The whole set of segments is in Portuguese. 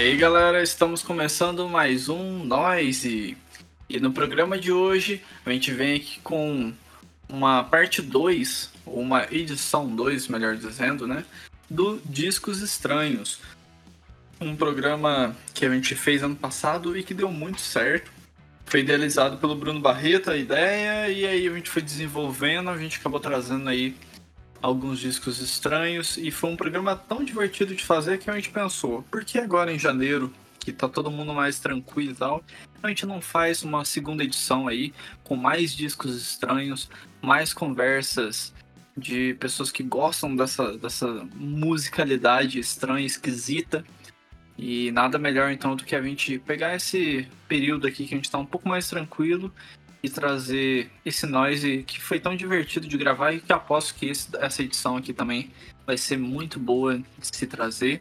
aí galera, estamos começando mais um Noise. E no programa de hoje a gente vem aqui com uma parte 2, ou uma edição 2, melhor dizendo, né? Do Discos Estranhos. Um programa que a gente fez ano passado e que deu muito certo. Foi idealizado pelo Bruno Barreto a ideia, e aí a gente foi desenvolvendo, a gente acabou trazendo aí alguns discos estranhos e foi um programa tão divertido de fazer que a gente pensou, por que agora em janeiro, que tá todo mundo mais tranquilo e tal, a gente não faz uma segunda edição aí com mais discos estranhos, mais conversas de pessoas que gostam dessa, dessa musicalidade estranha, esquisita. E nada melhor então do que a gente pegar esse período aqui que a gente tá um pouco mais tranquilo e trazer esse noise que foi tão divertido de gravar e que aposto que esse, essa edição aqui também vai ser muito boa de se trazer.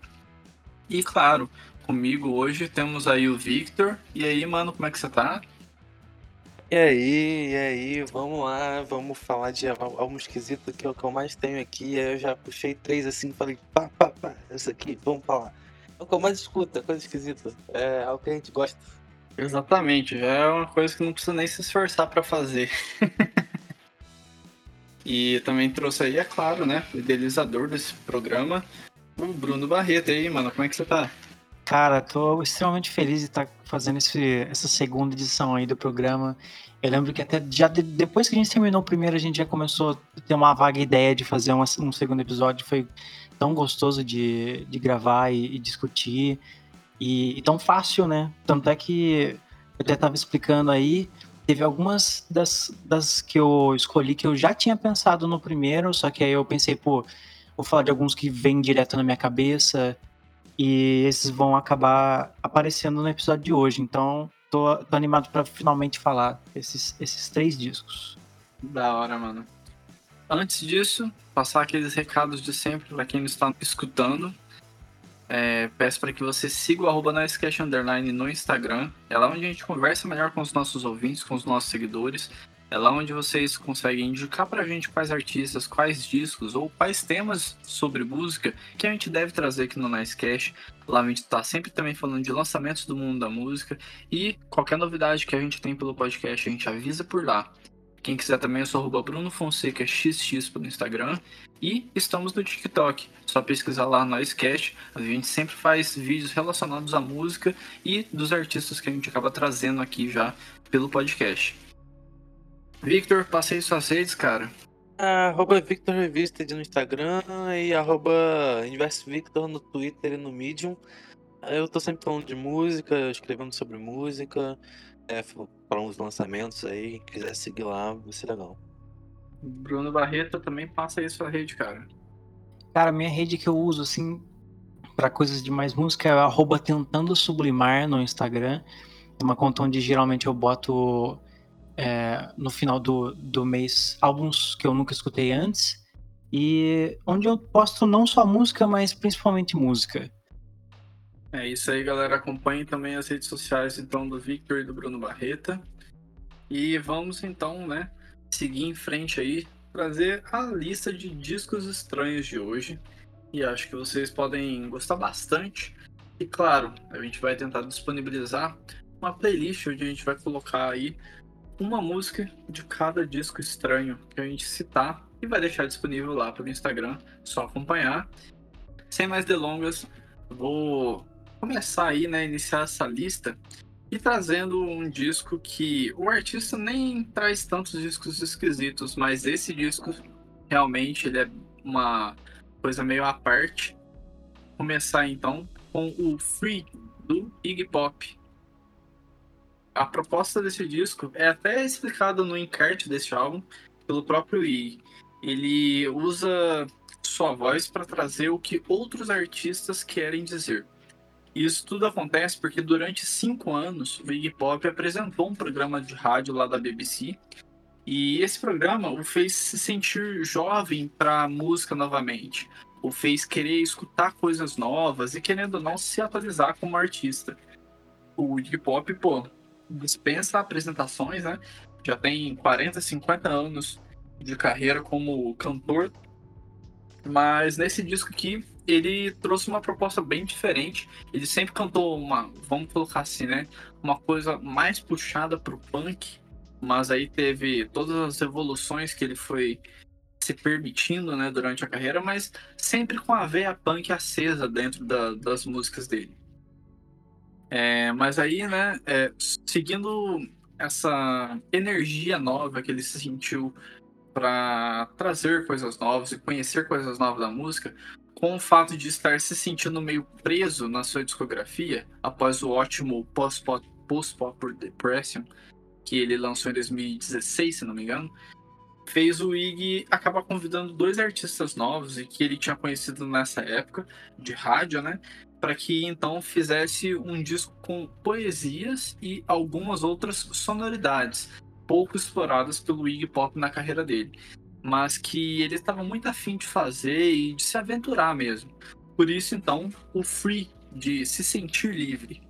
E claro, comigo hoje temos aí o Victor. E aí, mano, como é que você tá? E aí, e aí, vamos lá, vamos falar de algo esquisito que é o que eu mais tenho aqui. Aí eu já puxei três assim, falei, pá, pá, pá, esse aqui, vamos falar. É o que eu mais escuto, coisa esquisita. É algo que a gente gosta. Exatamente, já é uma coisa que não precisa nem se esforçar para fazer. e também trouxe aí, é claro, né, o idealizador desse programa, o Bruno Barreto. E aí, mano, como é que você tá? Cara, tô extremamente feliz de estar fazendo esse, essa segunda edição aí do programa. Eu lembro que até já de, depois que a gente terminou o primeiro, a gente já começou a ter uma vaga ideia de fazer uma, um segundo episódio. Foi tão gostoso de, de gravar e, e discutir. E, e, tão fácil, né? Tanto é que eu até estava explicando aí, teve algumas das, das que eu escolhi que eu já tinha pensado no primeiro, só que aí eu pensei, pô, vou falar de alguns que vêm direto na minha cabeça e esses vão acabar aparecendo no episódio de hoje. Então, tô, tô animado para finalmente falar esses, esses três discos. Da hora, mano. Antes disso, passar aqueles recados de sempre para quem está escutando. É, peço para que você siga o arroba Underline no Instagram. É lá onde a gente conversa melhor com os nossos ouvintes, com os nossos seguidores. É lá onde vocês conseguem indicar pra gente quais artistas, quais discos ou quais temas sobre música que a gente deve trazer aqui no Nicecast. Lá a gente tá sempre também falando de lançamentos do mundo da música e qualquer novidade que a gente tem pelo podcast a gente avisa por lá. Quem quiser também, eu sou arroba Bruno Fonseca XX pelo Instagram. E estamos no TikTok. Só pesquisar lá no Icecast. A gente sempre faz vídeos relacionados à música e dos artistas que a gente acaba trazendo aqui já pelo podcast. Victor, passei suas redes, cara. Arroba Victor no Instagram e arroba Victor no Twitter e no Medium. Eu tô sempre falando de música, escrevendo sobre música é, para uns lançamentos aí, quiser seguir lá, vai ser legal. Bruno Barreto também passa aí sua rede, cara. Cara, minha rede que eu uso, assim, para coisas de mais música é arroba tentando sublimar no Instagram. É uma conta onde geralmente eu boto é, no final do, do mês álbuns que eu nunca escutei antes. E onde eu posto não só música, mas principalmente música. É isso aí, galera. Acompanhe também as redes sociais então do Victor e do Bruno Barreta. E vamos então, né, seguir em frente aí, trazer a lista de discos estranhos de hoje. E acho que vocês podem gostar bastante. E claro, a gente vai tentar disponibilizar uma playlist onde a gente vai colocar aí uma música de cada disco estranho que a gente citar e vai deixar disponível lá pelo Instagram, só acompanhar. Sem mais delongas, vou começar aí, né, iniciar essa lista e trazendo um disco que o artista nem traz tantos discos esquisitos, mas esse disco realmente ele é uma coisa meio à parte. Começar então com o Free do Iggy Pop. A proposta desse disco é até explicada no encarte desse álbum pelo próprio Iggy. Ele usa sua voz para trazer o que outros artistas querem dizer. Isso tudo acontece porque durante cinco anos o Iggy Pop apresentou um programa de rádio lá da BBC e esse programa o fez se sentir jovem para música novamente, o fez querer escutar coisas novas e querendo ou não se atualizar como artista. O Iggy Pop, pô, dispensa apresentações, né? Já tem 40, 50 anos de carreira como cantor Mas nesse disco aqui, ele trouxe uma proposta bem diferente. Ele sempre cantou uma, vamos colocar assim, né? Uma coisa mais puxada pro punk, mas aí teve todas as evoluções que ele foi se permitindo, né, durante a carreira, mas sempre com a veia punk acesa dentro da, das músicas dele. É, mas aí, né, é, seguindo essa energia nova que ele se sentiu para trazer coisas novas e conhecer coisas novas da música, com o fato de estar se sentindo meio preso na sua discografia após o ótimo Post-Pop Post Depression que ele lançou em 2016, se não me engano, fez o Ig acabar convidando dois artistas novos e que ele tinha conhecido nessa época de rádio, né? Para que então fizesse um disco com poesias e algumas outras sonoridades pouco exploradas pelo Iggy Pop na carreira dele, mas que ele estava muito afim de fazer e de se aventurar mesmo. Por isso então o Free de se sentir livre.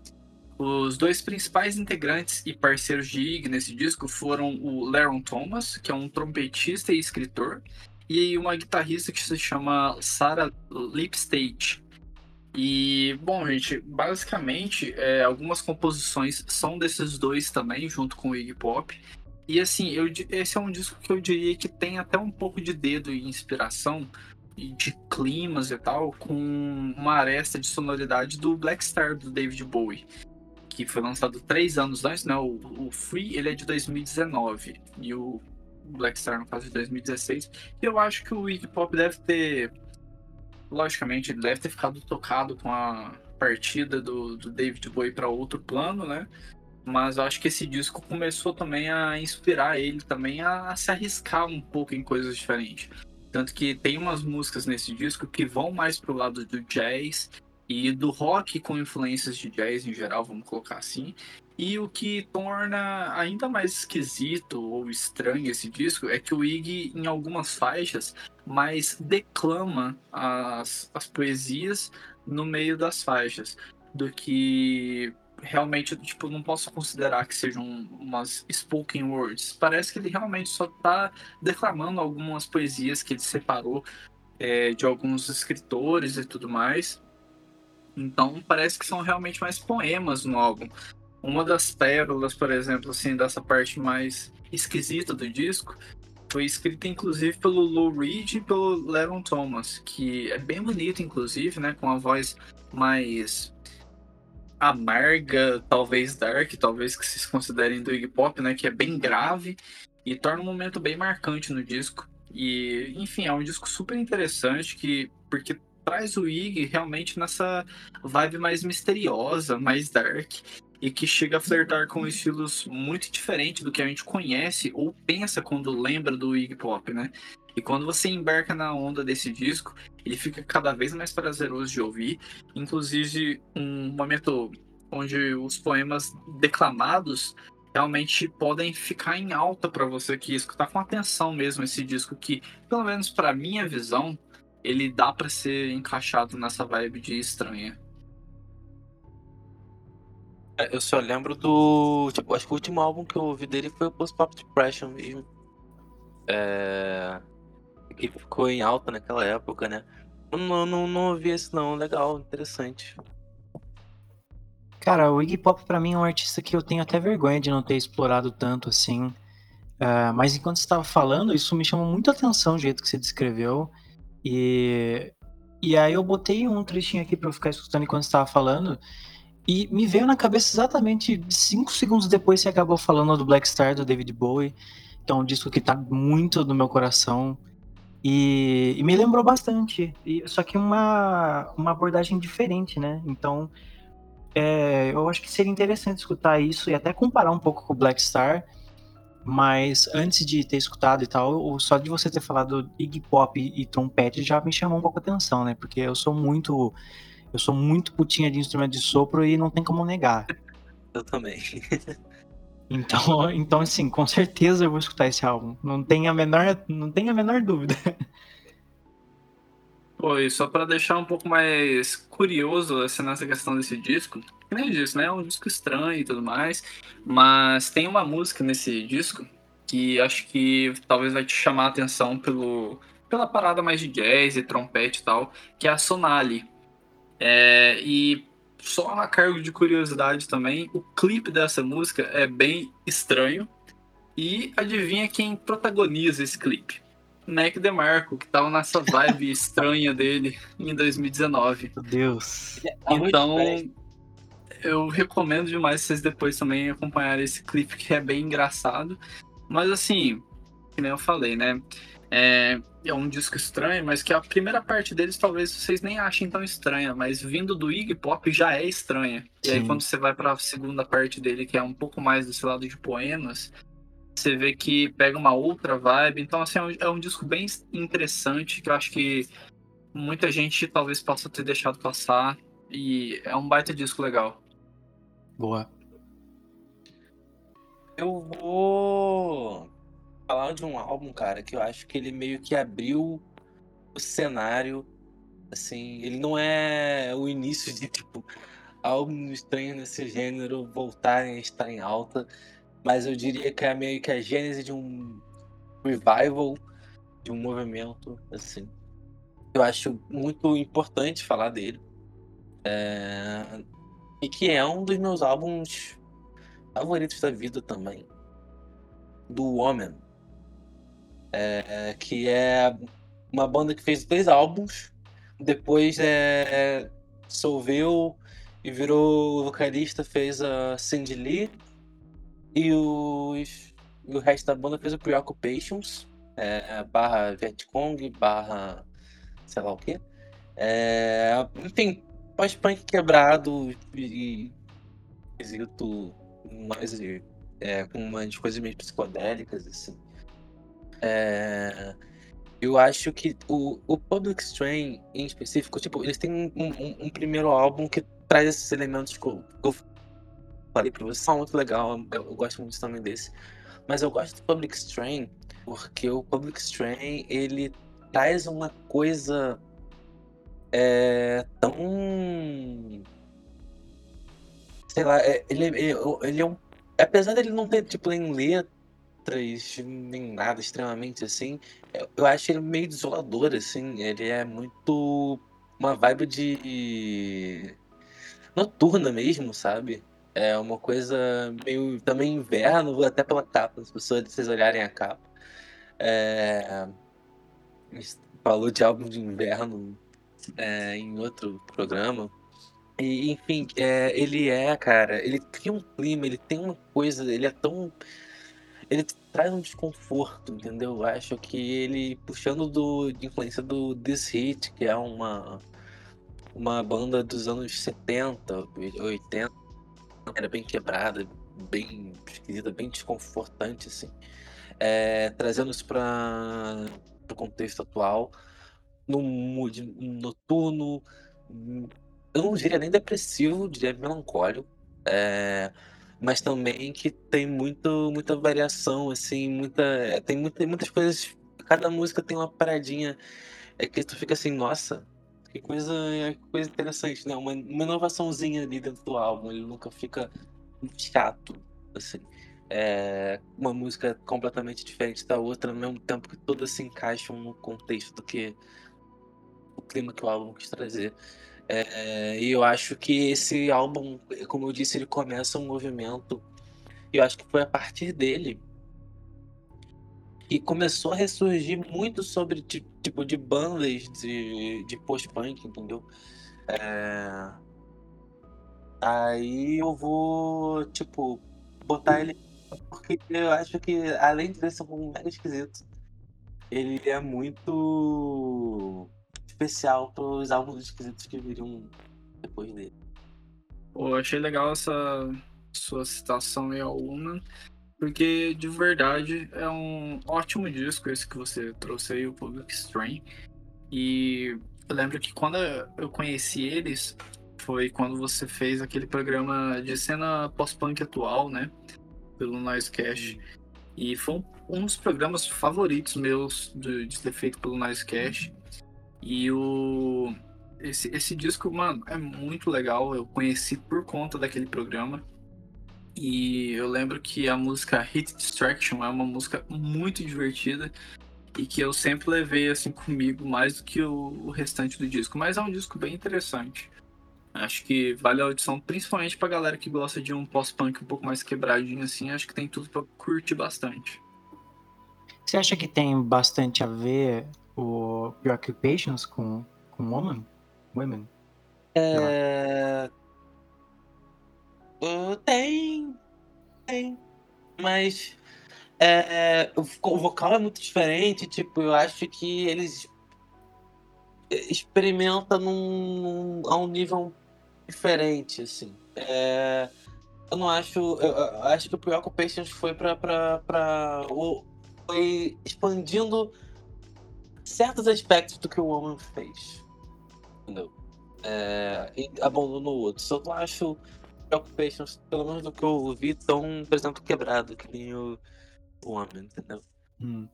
Os dois principais integrantes e parceiros de Ig nesse disco foram o Laron Thomas, que é um trompetista e escritor, e uma guitarrista que se chama Sarah Lipstate. E, bom, gente, basicamente, é, algumas composições são desses dois também, junto com o Iggy Pop. E, assim, eu, esse é um disco que eu diria que tem até um pouco de dedo e inspiração, de climas e tal, com uma aresta de sonoridade do Black Star, do David Bowie que foi lançado três anos antes, né? O, o Free ele é de 2019 e o Black Star no caso de 2016. E eu acho que o Iggy Pop deve ter, logicamente, ele deve ter ficado tocado com a partida do, do David Bowie para outro plano, né? Mas eu acho que esse disco começou também a inspirar ele também a, se arriscar um pouco em coisas diferentes. Tanto que tem umas músicas nesse disco que vão mais pro lado do jazz e do rock com influências de jazz em geral, vamos colocar assim. E o que torna ainda mais esquisito ou estranho esse disco é que o Iggy, em algumas faixas, mais declama as, as poesias no meio das faixas do que realmente, tipo, não posso considerar que sejam umas spoken words. Parece que ele realmente só está declamando algumas poesias que ele separou é, de alguns escritores e tudo mais. Então parece que são realmente mais poemas no álbum. Uma das pérolas, por exemplo, assim, dessa parte mais esquisita do disco, foi escrita inclusive pelo Lou Reed e pelo Leron Thomas, que é bem bonito, inclusive, né? Com a voz mais amarga, talvez dark, talvez que vocês considerem do Iggy Pop, né? Que é bem grave e torna um momento bem marcante no disco. E, enfim, é um disco super interessante que porque traz o Ig realmente nessa vibe mais misteriosa, mais dark, e que chega a flertar com estilos muito diferentes do que a gente conhece ou pensa quando lembra do Iggy Pop, né? E quando você embarca na onda desse disco, ele fica cada vez mais prazeroso de ouvir. Inclusive, um momento onde os poemas declamados realmente podem ficar em alta para você que escutar com atenção mesmo esse disco que, pelo menos para minha visão, ele dá para ser encaixado nessa vibe de estranha. É, eu só lembro do. Tipo, acho que o último álbum que eu ouvi dele foi o Post Pop Depression mesmo. É. Que ficou em alta naquela época, né? Não, não, não ouvi esse não, legal, interessante. Cara, o Iggy Pop para mim é um artista que eu tenho até vergonha de não ter explorado tanto assim. Uh, mas enquanto você estava falando, isso me chamou muita atenção o jeito que você descreveu. E, e aí eu botei um trechinho aqui para eu ficar escutando enquanto estava falando. E me veio na cabeça exatamente cinco segundos depois que você acabou falando do Black Star do David Bowie, que é um disco que tá muito no meu coração. E, e me lembrou bastante. E, só que uma, uma abordagem diferente, né? Então é, eu acho que seria interessante escutar isso e até comparar um pouco com o Black Star mas antes de ter escutado e tal, só de você ter falado Iggy Pop e, trompete já me chamou um pouco a atenção, né? Porque eu sou muito. Eu sou muito putinha de instrumento de sopro e não tem como negar. Eu também. Então, então assim, com certeza eu vou escutar esse álbum. Não tem a menor, não tem a menor dúvida. Pô, e só para deixar um pouco mais curioso assim, nessa questão desse disco, nem disse, né? É um disco estranho e tudo mais, mas tem uma música nesse disco que acho que talvez vai te chamar a atenção pelo, pela parada mais de jazz e trompete e tal, que é a Sonali. É, e só a cargo de curiosidade também, o clipe dessa música é bem estranho. E adivinha quem protagoniza esse clipe? Mac DeMarco, que tava nessa vibe estranha dele em 2019. Meu Deus. Então, eu recomendo demais vocês depois também acompanharem esse clipe que é bem engraçado. Mas assim, que nem eu falei, né? É, é um disco estranho, mas que a primeira parte deles talvez vocês nem achem tão estranha, mas vindo do Iggy Pop já é estranha. Sim. E aí quando você vai para a segunda parte dele, que é um pouco mais desse lado de poemas, você vê que pega uma outra vibe. Então, assim, é um, é um disco bem interessante que eu acho que muita gente talvez possa ter deixado passar. E é um baita disco legal. Boa. Eu vou falar de um álbum, cara, que eu acho que ele meio que abriu o cenário. Assim, ele não é o início de, tipo, álbuns estranhos nesse gênero voltarem a estar em alta, mas eu diria que é meio que a gênese de um revival, de um movimento, assim. Eu acho muito importante falar dele. É... E que é um dos meus álbuns favoritos da vida também. Do Woman. É, que é uma banda que fez dois álbuns. Depois é, dissolveu e virou vocalista, fez a Cindy Lee. E, os, e o resto da banda fez o Preoccupations, é, barra Vietcong, barra sei lá o que. É, enfim, pós-punk quebrado e esquisito mais é, com umas coisas meio psicodélicas, assim. É, eu acho que o, o Public Strain, em específico, tipo, eles têm um, um, um primeiro álbum que traz esses elementos que eu, que eu falei pra vocês, são muito legal, eu, eu, gosto muito também desse. Mas eu gosto do Public Strain porque o Public Strain, ele traz uma coisa é, tão... Sei lá, é, ele, ele, ele é um apesar dele não ter, tipo, nem letras, nem nada extremamente assim, eu acho ele meio desolador, assim. Ele é muito. Uma vibe de. noturna mesmo, sabe? É uma coisa meio. também inverno, até pela capa, as pessoas, vocês olharem a capa. É... Falou de álbum de inverno é, em outro programa. E, enfim, é, ele é, cara, ele cria um clima, ele tem uma coisa, ele é tão. Ele traz um desconforto, entendeu? Eu acho que ele, puxando do, de influência do This Hit, que é uma, uma banda dos anos 70, 80, era bem quebrada, bem esquisita, bem desconfortante, assim. É, trazendo isso para o contexto atual, no mood noturno, eu não diria nem depressivo, diria melancólico. É, mas também que tem muito, muita variação, assim, muita. Tem muita, muitas coisas. Cada música tem uma paradinha é que tu fica assim, nossa, que coisa, coisa interessante, né? Uma, uma inovaçãozinha ali dentro do álbum, ele nunca fica chato, assim. É uma música completamente diferente da outra, ao mesmo tempo que todas se encaixam no contexto do que o clima que o álbum quis trazer. É, e eu acho que esse álbum, como eu disse, ele começa um movimento. E eu acho que foi a partir dele que começou a ressurgir muito sobre tipo de bandas de, de post-punk, entendeu? É... Aí eu vou, tipo, botar ele porque eu acho que além de ser um mega esquisito, ele é muito especial pros álbuns esquisitos que viriam depois dele. Pô, achei legal essa sua citação aí ao Woman, porque de verdade é um ótimo disco esse que você trouxe aí, o Public Strain. E eu lembro que quando eu conheci eles, foi quando você fez aquele programa de cena pós-punk atual, né? Pelo Noisecast. E foi um, um dos programas favoritos meus de, de ter feito pelo Noisecast. E o. Esse, esse disco, mano, é muito legal. Eu conheci por conta daquele programa. E eu lembro que a música Hit Distraction é uma música muito divertida. e que eu sempre levei assim comigo mais do que o, o restante do disco. Mas é um disco bem interessante. Acho que vale a audição, principalmente pra galera que gosta de um pós-punk um pouco mais quebradinho assim. Acho que tem tudo pra curtir bastante. Você acha que tem bastante a ver o Preoccupations com, com Woman? Women? É... Tem. Tem. Mas. É, o vocal é muito diferente. Tipo, eu acho que eles experimentam num, a um nível diferente, assim. É, eu não acho. Eu, eu acho que o Preoccupations foi pra. pra, pra o, foi expandindo certos aspectos do que o Woman fez. Entendeu? É, e abandonou outros. Eu não acho Preoccupations, pelo menos do que eu vi, tão, por exemplo, quebrado que nem o, o Homem, entendeu? Hum.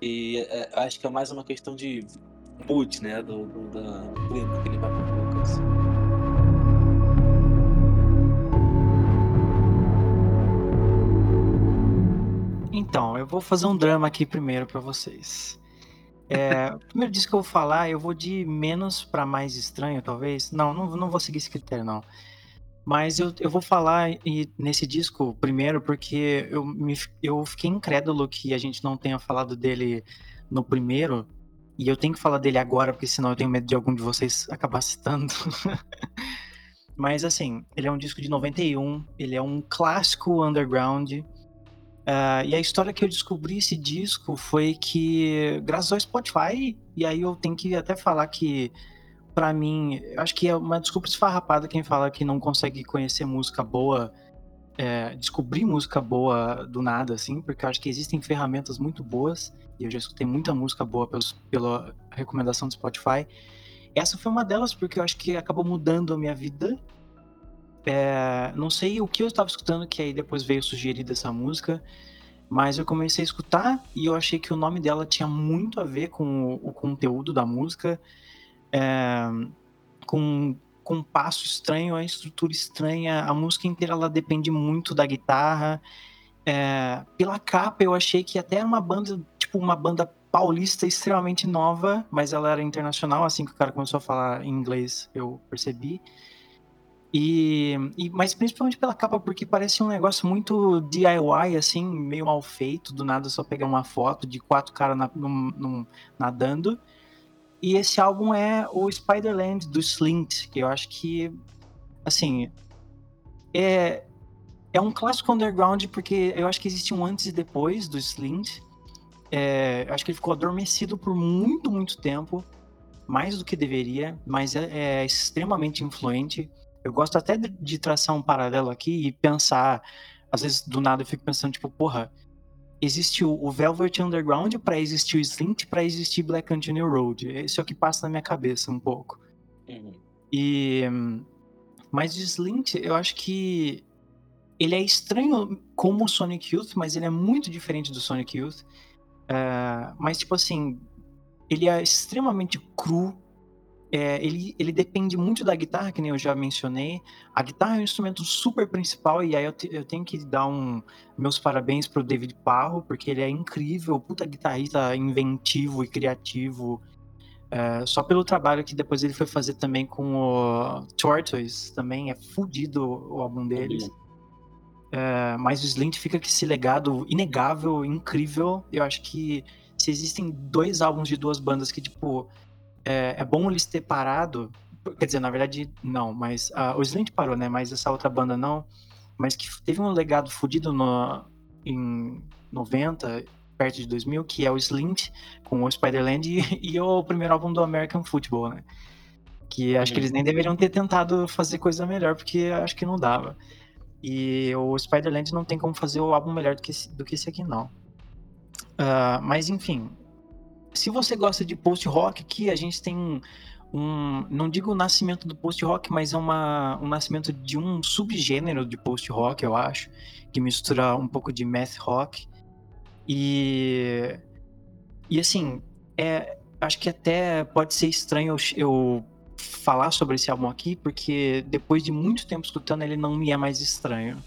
E é, acho que é mais uma questão de mood, né? Do, do, do clima que ele vai pro Lucas. Então, eu vou fazer um drama aqui primeiro para vocês. É, primeiro disco que eu vou falar, eu vou de menos para mais estranho, talvez. Não, não, não vou seguir esse critério, não. Mas eu, eu vou falar e, nesse disco primeiro porque eu, me, eu fiquei incrédulo que a gente não tenha falado dele no primeiro. E eu tenho que falar dele agora, porque senão eu tenho medo de algum de vocês acabar citando. Mas assim, ele é um disco de 91, ele é um clássico underground. Uh, e a história que eu descobri esse disco foi que, graças ao Spotify, e aí eu tenho que até falar que para mim, acho que é uma desculpa esfarrapada quem fala que não consegue conhecer música boa, é, descobrir música boa do nada, assim, porque eu acho que existem ferramentas muito boas, e eu já escutei muita música boa pelos, pela recomendação do Spotify. Essa foi uma delas, porque eu acho que acabou mudando a minha vida. É, não sei o que eu estava escutando, que aí depois veio sugerir dessa música, mas eu comecei a escutar e eu achei que o nome dela tinha muito a ver com o, o conteúdo da música é, com, com um passo estranho, a estrutura estranha, a música inteira ela depende muito da guitarra. É, pela capa eu achei que até era uma banda, tipo uma banda paulista extremamente nova, mas ela era internacional, assim que o cara começou a falar em inglês, eu percebi. E, e, mas principalmente pela capa, porque parece um negócio muito DIY, assim, meio mal feito, do nada só pegar uma foto de quatro caras na, nadando. E esse álbum é o Spider-Land do Slint, que eu acho que, assim, é, é um clássico underground porque eu acho que existe um antes e depois do Slint. É, acho que ele ficou adormecido por muito, muito tempo, mais do que deveria, mas é, é extremamente influente. Eu gosto até de, de traçar um paralelo aqui e pensar, às vezes do nada eu fico pensando, tipo, porra, existe o, Velvet Underground para existir o Slint para existir Black Country Road. Esse é o que passa na minha cabeça um pouco. Uhum. E mas o Slint, eu acho que ele é estranho como o Sonic Youth, mas ele é muito diferente do Sonic Youth. Uh, mas tipo assim, ele é extremamente cru, é, ele, ele depende muito da guitarra, que nem eu já mencionei. A guitarra é um instrumento super principal, e aí eu, te, eu tenho que dar um, meus parabéns pro David Parro, porque ele é incrível, puta guitarrista inventivo e criativo. É, só pelo trabalho que depois ele foi fazer também com o Tortoise, também é fudido o álbum deles. É, mas o Slint fica com esse legado inegável, incrível. Eu acho que se existem dois álbuns de duas bandas que, tipo, é, é bom eles ter parado. Quer dizer, na verdade, não, mas uh, o Slint parou, né? Mas essa outra banda não. Mas que teve um legado fodido no, em 90, perto de 2000, que é o Slint com o Spider-Land e, e, o primeiro álbum do American Football, né? Que acho que eles nem deveriam ter tentado fazer coisa melhor, porque acho que não dava. E o Spider-Land não tem como fazer o álbum melhor do que do que esse aqui, não. Uh, mas enfim, se você gosta de post-rock, aqui a gente tem um, um, não digo o nascimento do post-rock, mas é uma, um nascimento de um subgênero de post-rock, eu acho, que mistura um pouco de math rock. E, e assim, é, acho que até pode ser estranho eu, eu falar sobre esse álbum aqui, porque depois de muito tempo escutando, ele não me é mais estranho.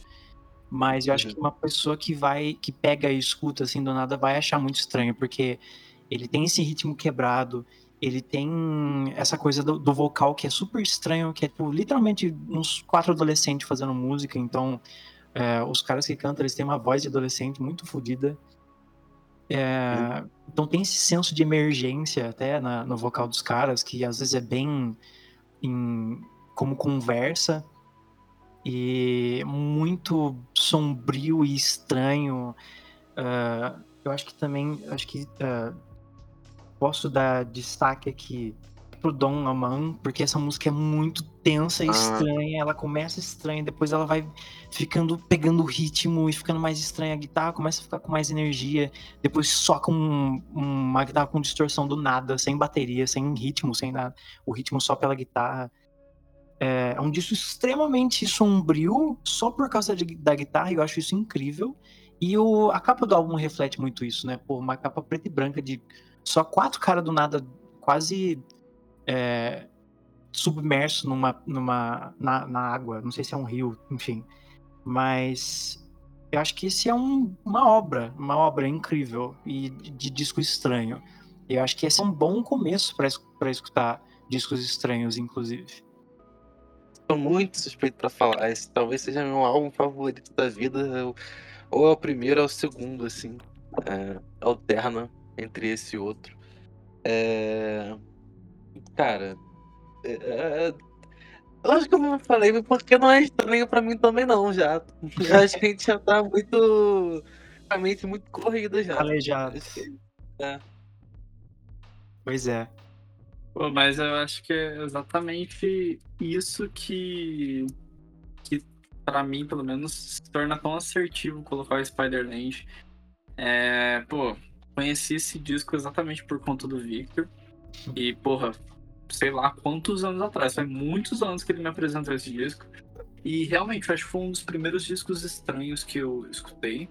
Mas eu acho Uhum. que uma pessoa que vai, que pega e escuta assim do nada, vai achar muito estranho, porque ele tem esse ritmo quebrado, ele tem essa coisa do, do vocal que é super estranho, que é tipo, literalmente uns quatro adolescentes fazendo música, então é, os caras que cantam, eles têm uma voz de adolescente muito fodida. É, então tem esse senso de emergência até na- no vocal dos caras, que às vezes é bem em- como conversa e muito sombrio e estranho. Ah, eu acho que também, acho que ah, posso dar destaque aqui pro Dom Aman, porque essa música é muito tensa e Ah. estranha. Ela começa estranha, depois ela vai ficando, pegando o ritmo e ficando mais estranha. A guitarra começa a ficar com mais energia, depois soca um- uma guitarra com distorção do nada, sem bateria, sem ritmo, sem nada. O ritmo só pela guitarra. É é um disco extremamente sombrio, só por causa de- da guitarra, e eu acho isso incrível. E o, a capa do álbum reflete muito isso, né? Pô, uma capa preta e branca de só quatro caras do nada, quase é, submerso numa, numa, na, na água. Não sei se é um rio, enfim. Mas eu acho que esse é um- uma obra, uma obra incrível e de, disco estranho. Eu acho que esse é um bom começo para escutar discos estranhos, inclusive. Tô muito suspeito pra falar. Esse talvez seja meu álbum favorito da vida. eu- Ou é o primeiro ou é o segundo, assim. É, alterna entre esse e outro. É, Cara. é, é, Eu acho que eu não falei porque não é estranho pra mim também, não, já. A gente já tá muito. A mente muito corrida já. Calejado. É. Pois é. Pô, mas eu acho que é exatamente isso que, que para mim, pelo menos, se torna tão assertivo colocar o Spider-Land. É, pô, conheci esse disco exatamente por conta do Victor. E, porra, sei lá quantos anos atrás, faz muitos anos que ele me apresentou esse disco. E realmente, eu acho que foi um dos primeiros discos estranhos que eu escutei.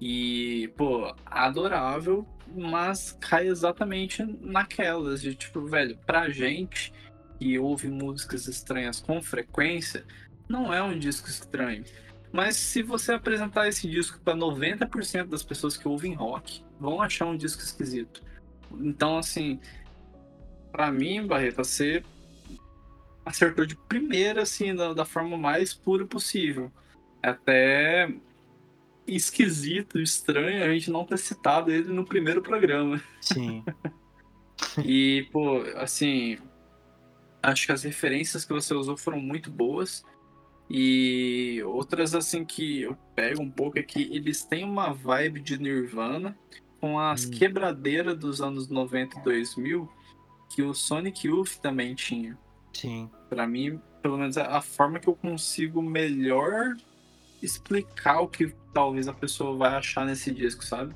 E, pô, adorável, mas cai exatamente naquelas de tipo, velho, pra gente que ouve músicas estranhas com frequência, não é um disco estranho. Mas se você apresentar esse disco para 90% das pessoas que ouvem rock, vão achar um disco esquisito. Então, assim, pra mim, Barreto, você acertou de primeira, assim, da, da forma mais pura possível. Até esquisito, estranho a gente não ter citado ele no primeiro programa. Sim. E, pô, assim, acho que as referências que você usou foram muito boas. E outras, assim, que eu pego um pouco é que eles têm uma vibe de Nirvana com as Hum. quebradeiras dos anos 90 e 2000 que o Sonic Youth também tinha. Sim. Pra mim, pelo menos é a forma que eu consigo melhor explicar o que talvez a pessoa vai achar nesse disco, sabe?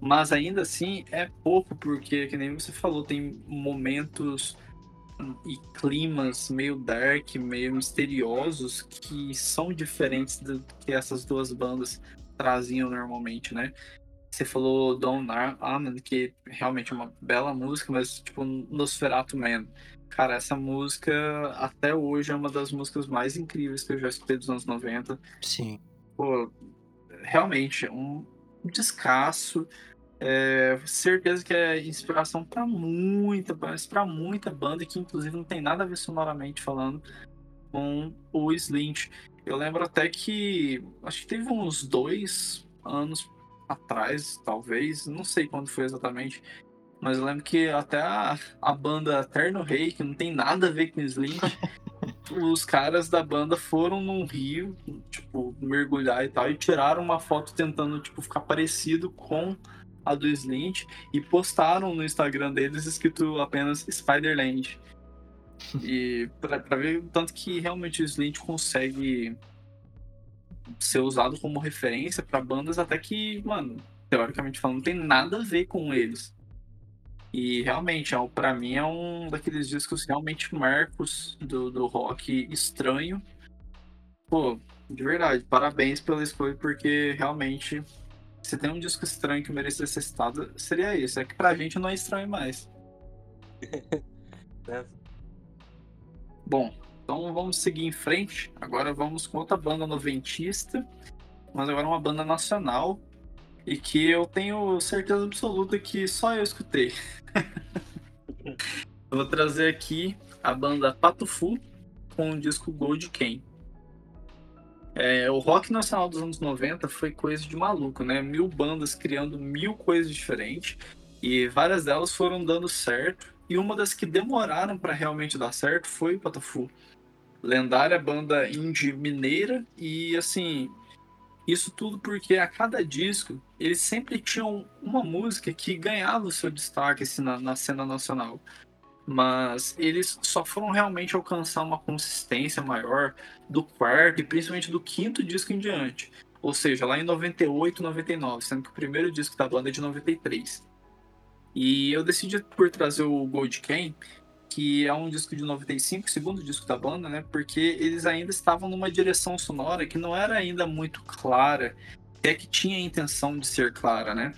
Mas ainda assim é pouco, porque, que nem você falou, tem momentos e climas meio dark, meio misteriosos que são diferentes do que essas duas bandas traziam normalmente, né? Você falou Don Amen, que realmente é uma bela música, mas tipo Nosferatu Man. Cara, essa música até hoje é uma das músicas mais incríveis que eu já escutei dos anos 90. Sim. Pô, realmente, é um descasso. É, certeza que é inspiração pra muita, para muita banda que inclusive não tem nada a ver sonoramente falando com o Slint. Eu lembro até que acho que teve uns dois anos atrás, talvez, não sei quando foi exatamente, mas eu lembro que até a, a banda Eterno Rei, que não tem nada a ver com Slint, os caras da banda foram num rio, tipo, mergulhar e tal, e tiraram uma foto tentando, tipo, ficar parecido com a do Slint e postaram no Instagram deles escrito apenas Spiderland. E pra, pra ver o tanto que realmente o Slint consegue ser usado como referência pra bandas até que, mano, teoricamente falando, não tem nada a ver com eles. E realmente, é, para mim, é um daqueles discos realmente marcos do, do rock estranho. Pô, de verdade, parabéns pela escolha, porque realmente, se tem um disco estranho que merecia ser citado, seria esse. É que pra gente não é estranho mais. É. Bom, então vamos seguir em frente. Agora vamos com outra banda noventista. mas agora uma banda nacional e que eu tenho certeza absoluta que só eu escutei. vou trazer aqui a banda Pato Fu com o disco Gold Ken. É, o rock nacional dos anos 90 foi coisa de maluco, né? Mil bandas criando mil coisas diferentes e várias delas foram dando certo. E uma das que demoraram para realmente dar certo foi o Patafu. Lendária banda indie mineira e assim, isso tudo porque a cada disco eles sempre tinham uma música que ganhava o seu destaque assim, na, na cena nacional mas eles só foram realmente alcançar uma consistência maior do quarto e principalmente do quinto disco em diante. Ou seja, lá em 98, 99, sendo que o primeiro disco da banda é de 93. E eu decidi por trazer o Gold Ken, que é um disco de 95, segundo disco da banda, né? Porque eles ainda estavam numa direção sonora que não era ainda muito clara, até que tinha a intenção de ser clara, né?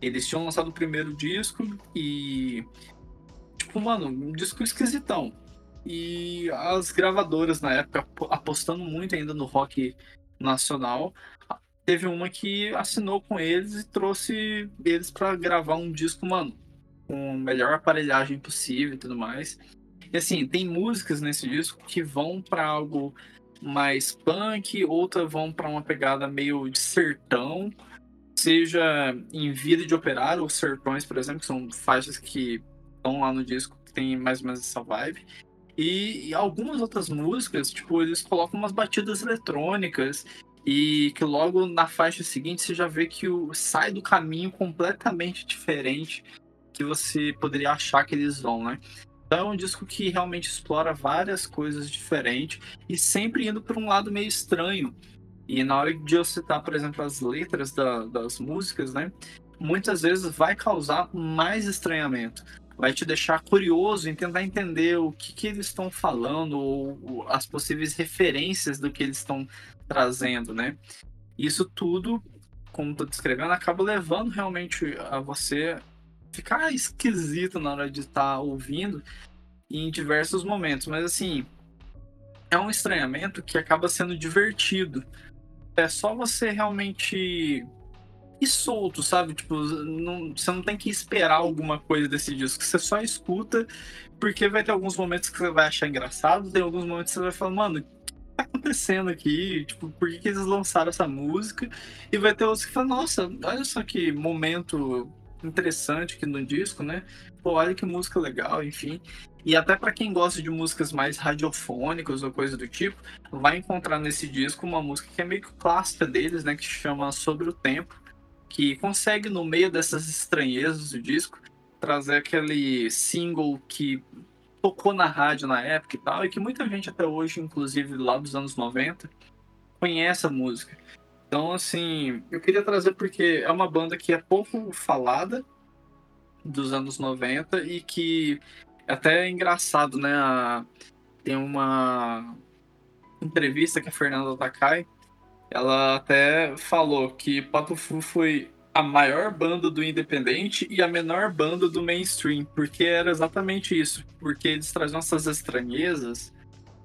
Eles tinham lançado o primeiro disco e tipo, mano, um disco esquisitão. E as gravadoras na época apostando muito ainda no rock nacional. Teve uma que assinou com eles e trouxe eles para gravar um disco, mano, com a melhor aparelhagem possível e tudo mais. E assim, tem músicas nesse disco que vão para algo mais punk, outras vão para uma pegada meio de sertão, seja em Vida de Operário ou Sertões, por exemplo, que são faixas que estão lá no disco que tem mais ou menos essa vibe. E, e, algumas outras músicas, tipo, eles colocam umas batidas eletrônicas e que logo na faixa seguinte você já vê que o, sai do caminho completamente diferente que você poderia achar que eles vão, né? Então é um disco que realmente explora várias coisas diferentes e sempre indo por um lado meio estranho. E na hora de eu citar, por exemplo, as letras da, das músicas, né? Muitas vezes vai causar mais estranhamento vai te deixar curioso em tentar entender o que, que eles estão falando ou as possíveis referências do que eles estão trazendo, né? Isso tudo, como estou descrevendo, acaba levando realmente a você ficar esquisito na hora de estar tá ouvindo em diversos momentos, mas assim, é um estranhamento que acaba sendo divertido. É só você realmente e solto, sabe? Tipo, não, você não tem que esperar alguma coisa desse disco. Você só escuta, porque vai ter alguns momentos que você vai achar engraçado, tem alguns momentos que você vai falar, mano, o que tá acontecendo aqui? Tipo, por que, que eles lançaram essa música? E vai ter outros que falam, nossa, olha só que momento interessante aqui no disco, né? Pô, olha que música legal, enfim. E até para quem gosta de músicas mais radiofônicas ou coisa do tipo, vai encontrar nesse disco uma música que é meio que clássica deles, né? Que chama Sobre o Tempo que consegue, no meio dessas estranhezas do disco, trazer aquele single que tocou na rádio na época e tal, e que muita gente até hoje, inclusive lá dos anos 90, conhece a música. Então, assim, eu queria trazer porque é uma banda que é pouco falada dos anos 90 e que até é engraçado, né? Tem uma entrevista que a Fernanda Takai ela até falou que Pato Fu foi a maior banda do independente e a menor banda do mainstream, porque era exatamente isso, porque eles traziam essas estranhezas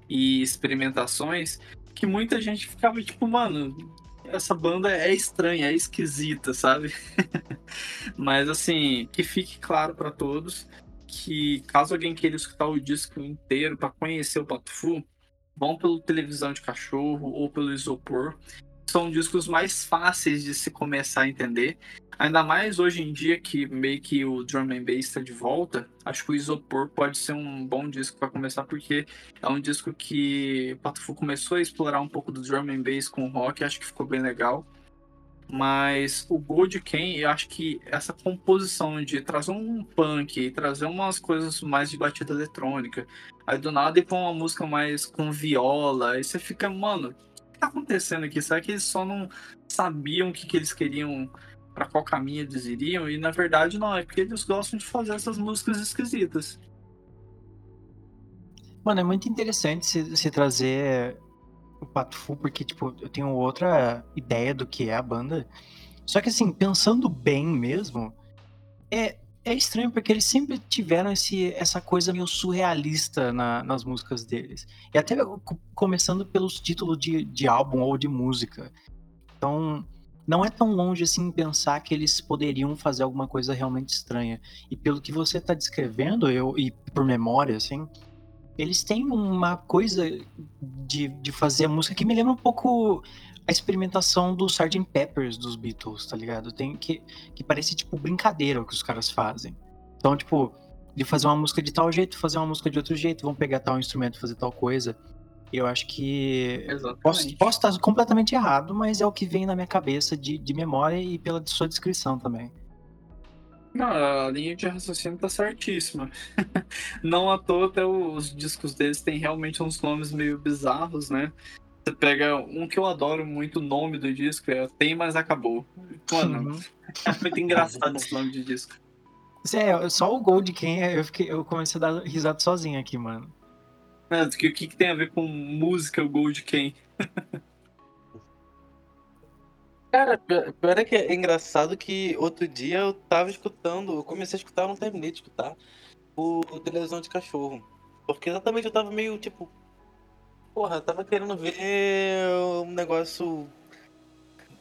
e experimentações que muita gente ficava tipo, mano, essa banda é estranha, é esquisita, sabe? Mas assim, que fique claro para todos que caso alguém queira escutar o disco inteiro para conhecer o Pato Fu, vão pelo televisão de cachorro ou pelo isopor. São discos mais fáceis de se começar a entender. Ainda mais hoje em dia que meio que o drum and bass está de volta, acho que o Isopor pode ser um bom disco para começar porque é um disco que o Patufu começou a explorar um pouco do drum and bass com o rock, acho que ficou bem legal. Mas o Gold Ken, eu acho que essa composição de trazer um punk, trazer umas coisas mais de batida eletrônica, aí do nada ir pra uma música mais com viola, aí você fica, mano, o que tá acontecendo aqui? Será que eles só não sabiam o que, que eles queriam, para qual caminho eles iriam? E na verdade não, é porque eles gostam de fazer essas músicas esquisitas. Mano, é muito interessante se, trazer o Pato Fu, porque, tipo, eu tenho outra ideia do que é a banda. Só que, assim, pensando bem mesmo, é, é estranho porque eles sempre tiveram esse, essa coisa meio surrealista na, nas músicas deles. E até começando pelos títulos de, de álbum ou de música. Então, não é tão longe assim pensar que eles poderiam fazer alguma coisa realmente estranha. E pelo que você está descrevendo, eu e por memória, assim, eles têm uma coisa de, de fazer a música que me lembra um pouco a experimentação do Sgt. Peppers dos Beatles, tá ligado? Tem que, que parece tipo brincadeira o que os caras fazem. Então, tipo, de fazer uma música de tal jeito, fazer uma música de outro jeito, vão pegar tal instrumento, fazer tal coisa. Eu acho que. Posso, posso, estar completamente errado, mas é o que vem na minha cabeça de, de memória e pela sua descrição também. Não, a linha de raciocínio tá certíssima. Não à toa, até os discos deles têm realmente uns nomes meio bizarros, né? Você pega um que eu adoro muito o nome do disco, é Tem Mas Acabou. Mano, uhum. é muito engraçado esse nome de disco. É, só o Gold quem eu, fiquei, eu comecei a dar risada sozinho aqui, mano. Mas o que, que, tem a ver com música, o Gold quem? Cara, pior é que é engraçado que outro dia eu tava escutando, eu comecei a escutar, não terminei de escutar, o, o Televisão de Cachorro. Porque exatamente eu tava meio tipo, Porra, tava querendo ver um negócio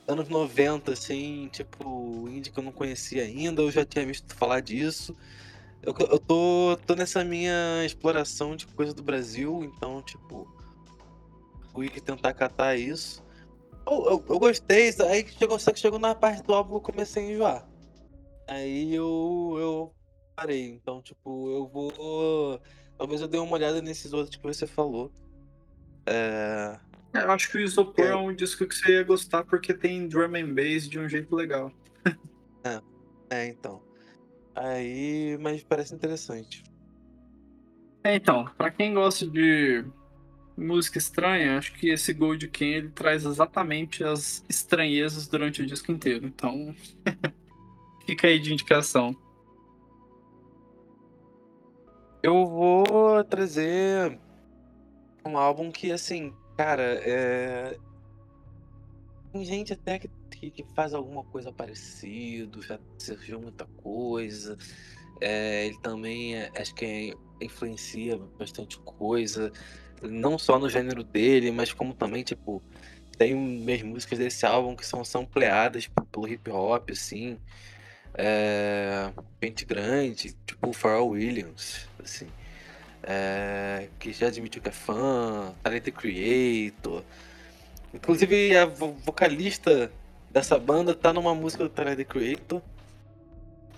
anos 90, assim, tipo, indie que eu não conhecia ainda, eu já tinha visto falar disso. Eu, eu tô, tô nessa minha exploração de coisa do Brasil, então, tipo, fui tentar catar isso. Eu, eu, eu gostei, aí chegou, só que chegou na parte do álbum eu comecei a enjoar. Aí eu, eu parei, então, tipo, eu vou. Talvez eu dê uma olhada nesses outros que você falou. É... Eu acho que o Isopor é. é um disco que você ia gostar porque tem drum and bass de um jeito legal. é, é, então. Aí, mas parece interessante. É, então, para quem gosta de música estranha, acho que esse Gold King ele traz exatamente as estranhezas durante o disco inteiro. Então, fica aí de indicação. Eu vou trazer um álbum que, assim, cara, é. Tem gente até que, que faz alguma coisa parecida, já surgiu muita coisa. É, ele também é, acho que é, influencia bastante coisa, não só no gênero dele, mas como também, tipo, tem umas músicas desse álbum que são sampleadas pelo hip hop, assim. É, Pente Grande, tipo Pharrell Williams, assim é, que já admitiu que é fã, Talent Creator. Inclusive a vocalista dessa banda tá numa música do Talent Creator.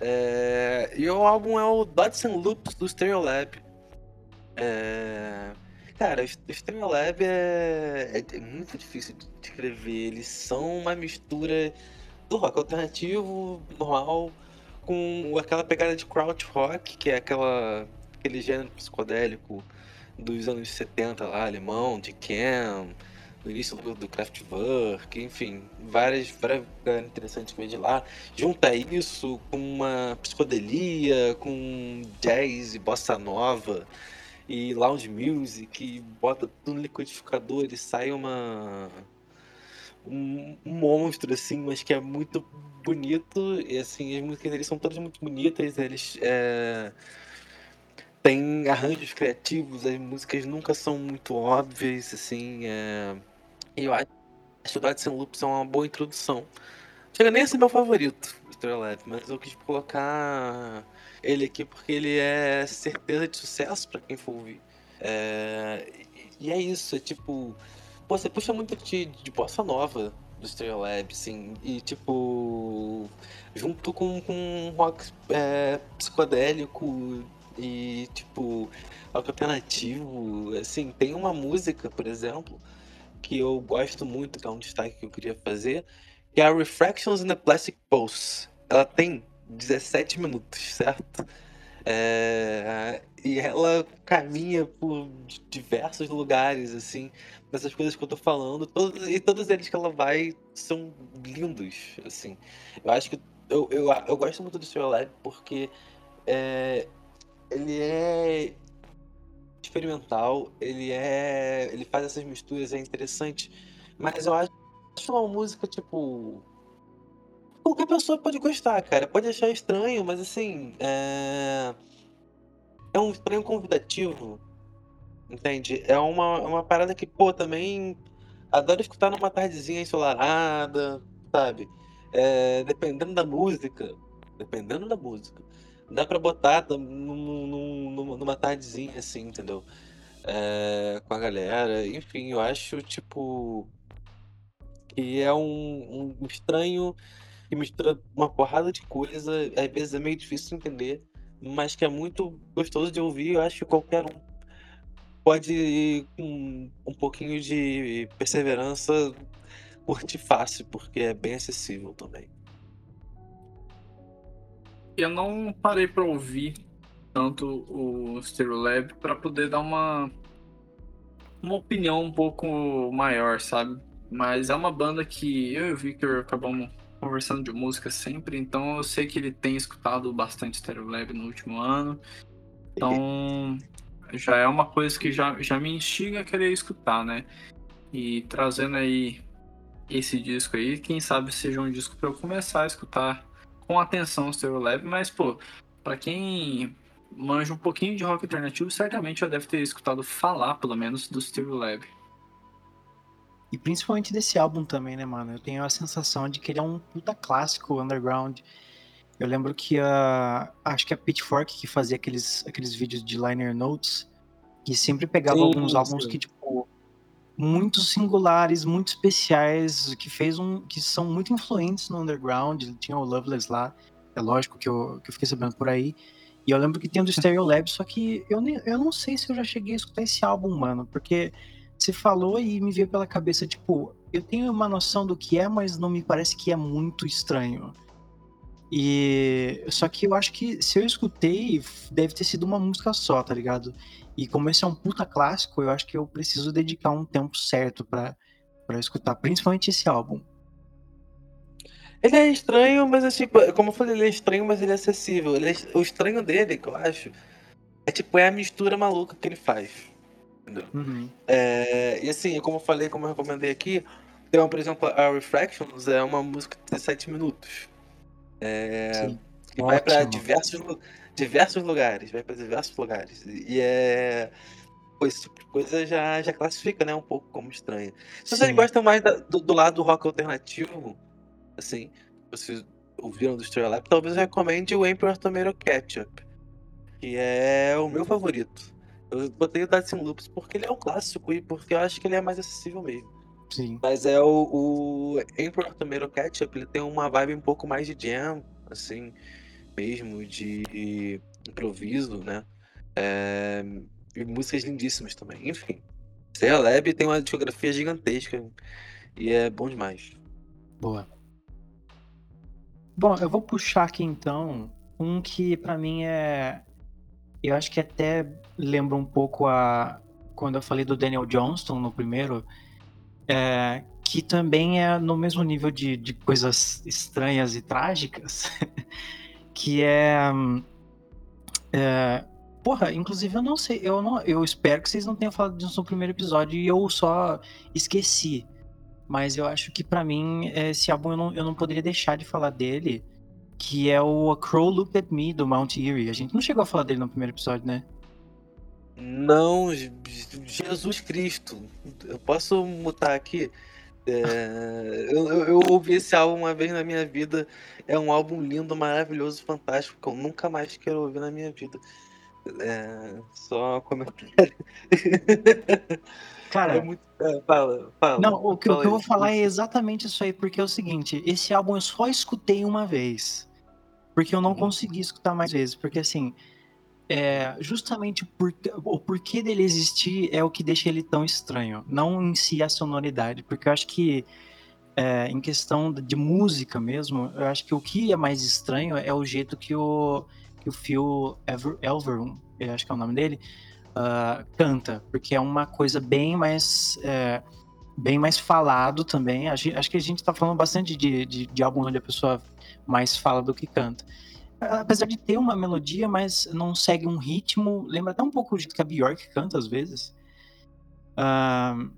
É, e o álbum é o Dots and Loops do Stereolab. É, cara, o Stereolab é, é, é muito difícil de escrever. Eles são uma mistura do rock alternativo normal com aquela pegada de crowd rock, que é aquela aquele gênero psicodélico dos anos 70 lá, alemão, de Cam, do início do, do Kraftwerk, enfim, várias, várias interessantes que vem de lá. Junta isso com uma psicodelia, com jazz e bossa nova e lounge music, e bota tudo no liquidificador e sai uma um, um, monstro assim, mas que é muito bonito e assim as músicas deles são todas muito bonitas, eles é, tem arranjos criativos, as músicas nunca são muito óbvias, assim. É... Eu acho que o Sem Loops é uma boa introdução. Chega nem a ser meu favorito, Astrolab, mas eu quis colocar ele aqui porque ele é certeza de sucesso para quem for ouvir. É... E é isso, é tipo. Pô, você puxa muito de, de bossa nova do Stereolab, assim, e tipo. Junto com, com rock é, psicodélico e, tipo, alternativo, assim, tem uma música, por exemplo, que eu gosto muito, que é um destaque que eu queria fazer, que é a Refractions in the Plastic Pulse. Ela tem 17 minutos, certo? É... E ela caminha por diversos lugares, assim, dessas coisas que eu tô falando, todos, e todos eles que ela vai são lindos, assim. Eu acho que eu, eu, eu gosto muito do Serial Lab porque é, ele é experimental, ele é. ele faz essas misturas, é interessante, mas eu acho uma música, tipo. Qualquer pessoa pode gostar, cara. Pode achar estranho, mas assim. É, é um estranho convidativo. Entende? É uma, uma parada que, pô, também Adoro escutar numa tardezinha ensolarada, sabe? É, dependendo da música, dependendo da música, dá pra botar num, num, numa tardezinha assim, entendeu? É, com a galera. Enfim, eu acho, tipo, que é um, um estranho que mistura uma porrada de coisa, às vezes é meio difícil de entender, mas que é muito gostoso de ouvir. Eu acho que qualquer um pode com um pouquinho de perseverança curtir fácil, porque é bem acessível também. Eu não parei para ouvir tanto o Stereolab para poder dar uma uma opinião um pouco maior, sabe? Mas é uma banda que eu e o Victor acabamos conversando de música sempre, então eu sei que ele tem escutado bastante Stereolab no último ano. Então já é uma coisa que já, já me instiga a querer escutar, né? E trazendo aí esse disco aí, quem sabe seja um disco para eu começar a escutar com atenção o Stereolab, mas pô, para quem manja um pouquinho de rock alternativo, certamente já deve ter escutado falar, pelo menos, do Stereolab. E principalmente desse álbum também, né, mano? Eu tenho a sensação de que ele é um puta clássico underground. Eu lembro que a. Acho que a Pitchfork que fazia aqueles, aqueles vídeos de liner notes, que sempre pegava sim, alguns álbuns que, tipo, muito singulares, muito especiais, que fez um. que são muito influentes no underground. Tinha o Loveless lá. É lógico que eu, que eu fiquei sabendo por aí. E eu lembro que tem o do Stereo Lab, só que eu, nem, eu não sei se eu já cheguei a escutar esse álbum, mano, porque você falou e me veio pela cabeça, tipo, eu tenho uma noção do que é, mas não me parece que é muito estranho. E só que eu acho que se eu escutei, deve ter sido uma música só, tá ligado? E como esse é um puta clássico, eu acho que eu preciso dedicar um tempo certo para escutar, principalmente esse álbum. Ele é estranho, mas assim, como eu falei, ele é estranho, mas ele é acessível. Ele é, o estranho dele, que eu acho, é tipo, é a mistura maluca que ele faz. Uhum. É, e assim, como eu falei, como eu recomendei aqui, tem uma, por exemplo, a Refractions é uma música de 17 minutos. É, que vai para diversos, diversos lugares, vai para diversos lugares. E é. Esse tipo de coisa já, já classifica, né? Um pouco como estranha. Se vocês gostam mais da, do, do, lado do rock alternativo, assim, vocês ouviram do Stray Lab, talvez eu recomende o Emperor Tomato Ketchup, que é o meu favorito. Eu botei o Dancing Loops porque ele é um clássico e porque eu acho que ele é mais acessível mesmo. Sim. Mas é o, o Emperor Tomato Ketchup, ele tem uma vibe um pouco mais de jam, assim, mesmo, de improviso, né? É, e músicas lindíssimas também. Enfim, Serra Lab tem uma discografia gigantesca e é bom demais. Boa. Bom, eu vou puxar aqui então um que para mim é eu acho que até lembra um pouco a quando eu falei do Daniel Johnston no primeiro, é, que também é no mesmo nível de, de coisas estranhas e trágicas, que é, é, Porra, inclusive eu não sei, eu, não, eu espero que vocês não tenham falado disso no primeiro episódio e eu só esqueci. Mas eu acho que para mim esse álbum eu não, eu não poderia deixar de falar dele que é o A Crow Looked at Me do Mount Erie. A gente não chegou a falar dele no primeiro episódio, né? Não, Jesus Cristo. Eu posso mutar aqui? É, eu, eu, ouvi esse álbum uma vez na minha vida. É um álbum lindo, maravilhoso, fantástico, que eu nunca mais quero ouvir na minha vida. É, só comentário. Cara, é muito... é, fala, fala. Não, o que, o que eu vou falar é exatamente isso aí, porque é o seguinte: esse álbum eu só escutei uma vez. Porque eu não uhum. consegui escutar mais vezes. Porque assim, é, justamente por, o porquê dele existir é o que deixa ele tão estranho. Não em si a sonoridade. Porque eu acho que, é, em questão de música mesmo, eu acho que o que é mais estranho é o jeito que o, que o Phil Ever, Elverum, eu acho que é o nome dele, uh, canta. Porque é uma coisa bem mais. É, bem mais falado também. Acho, acho que a gente tá falando bastante de, de, de álbuns onde a pessoa mais fala do que canta. Apesar de ter uma melodia, mas não segue um ritmo, lembra até um pouco o jeito que a Bjork canta às vezes. Uh,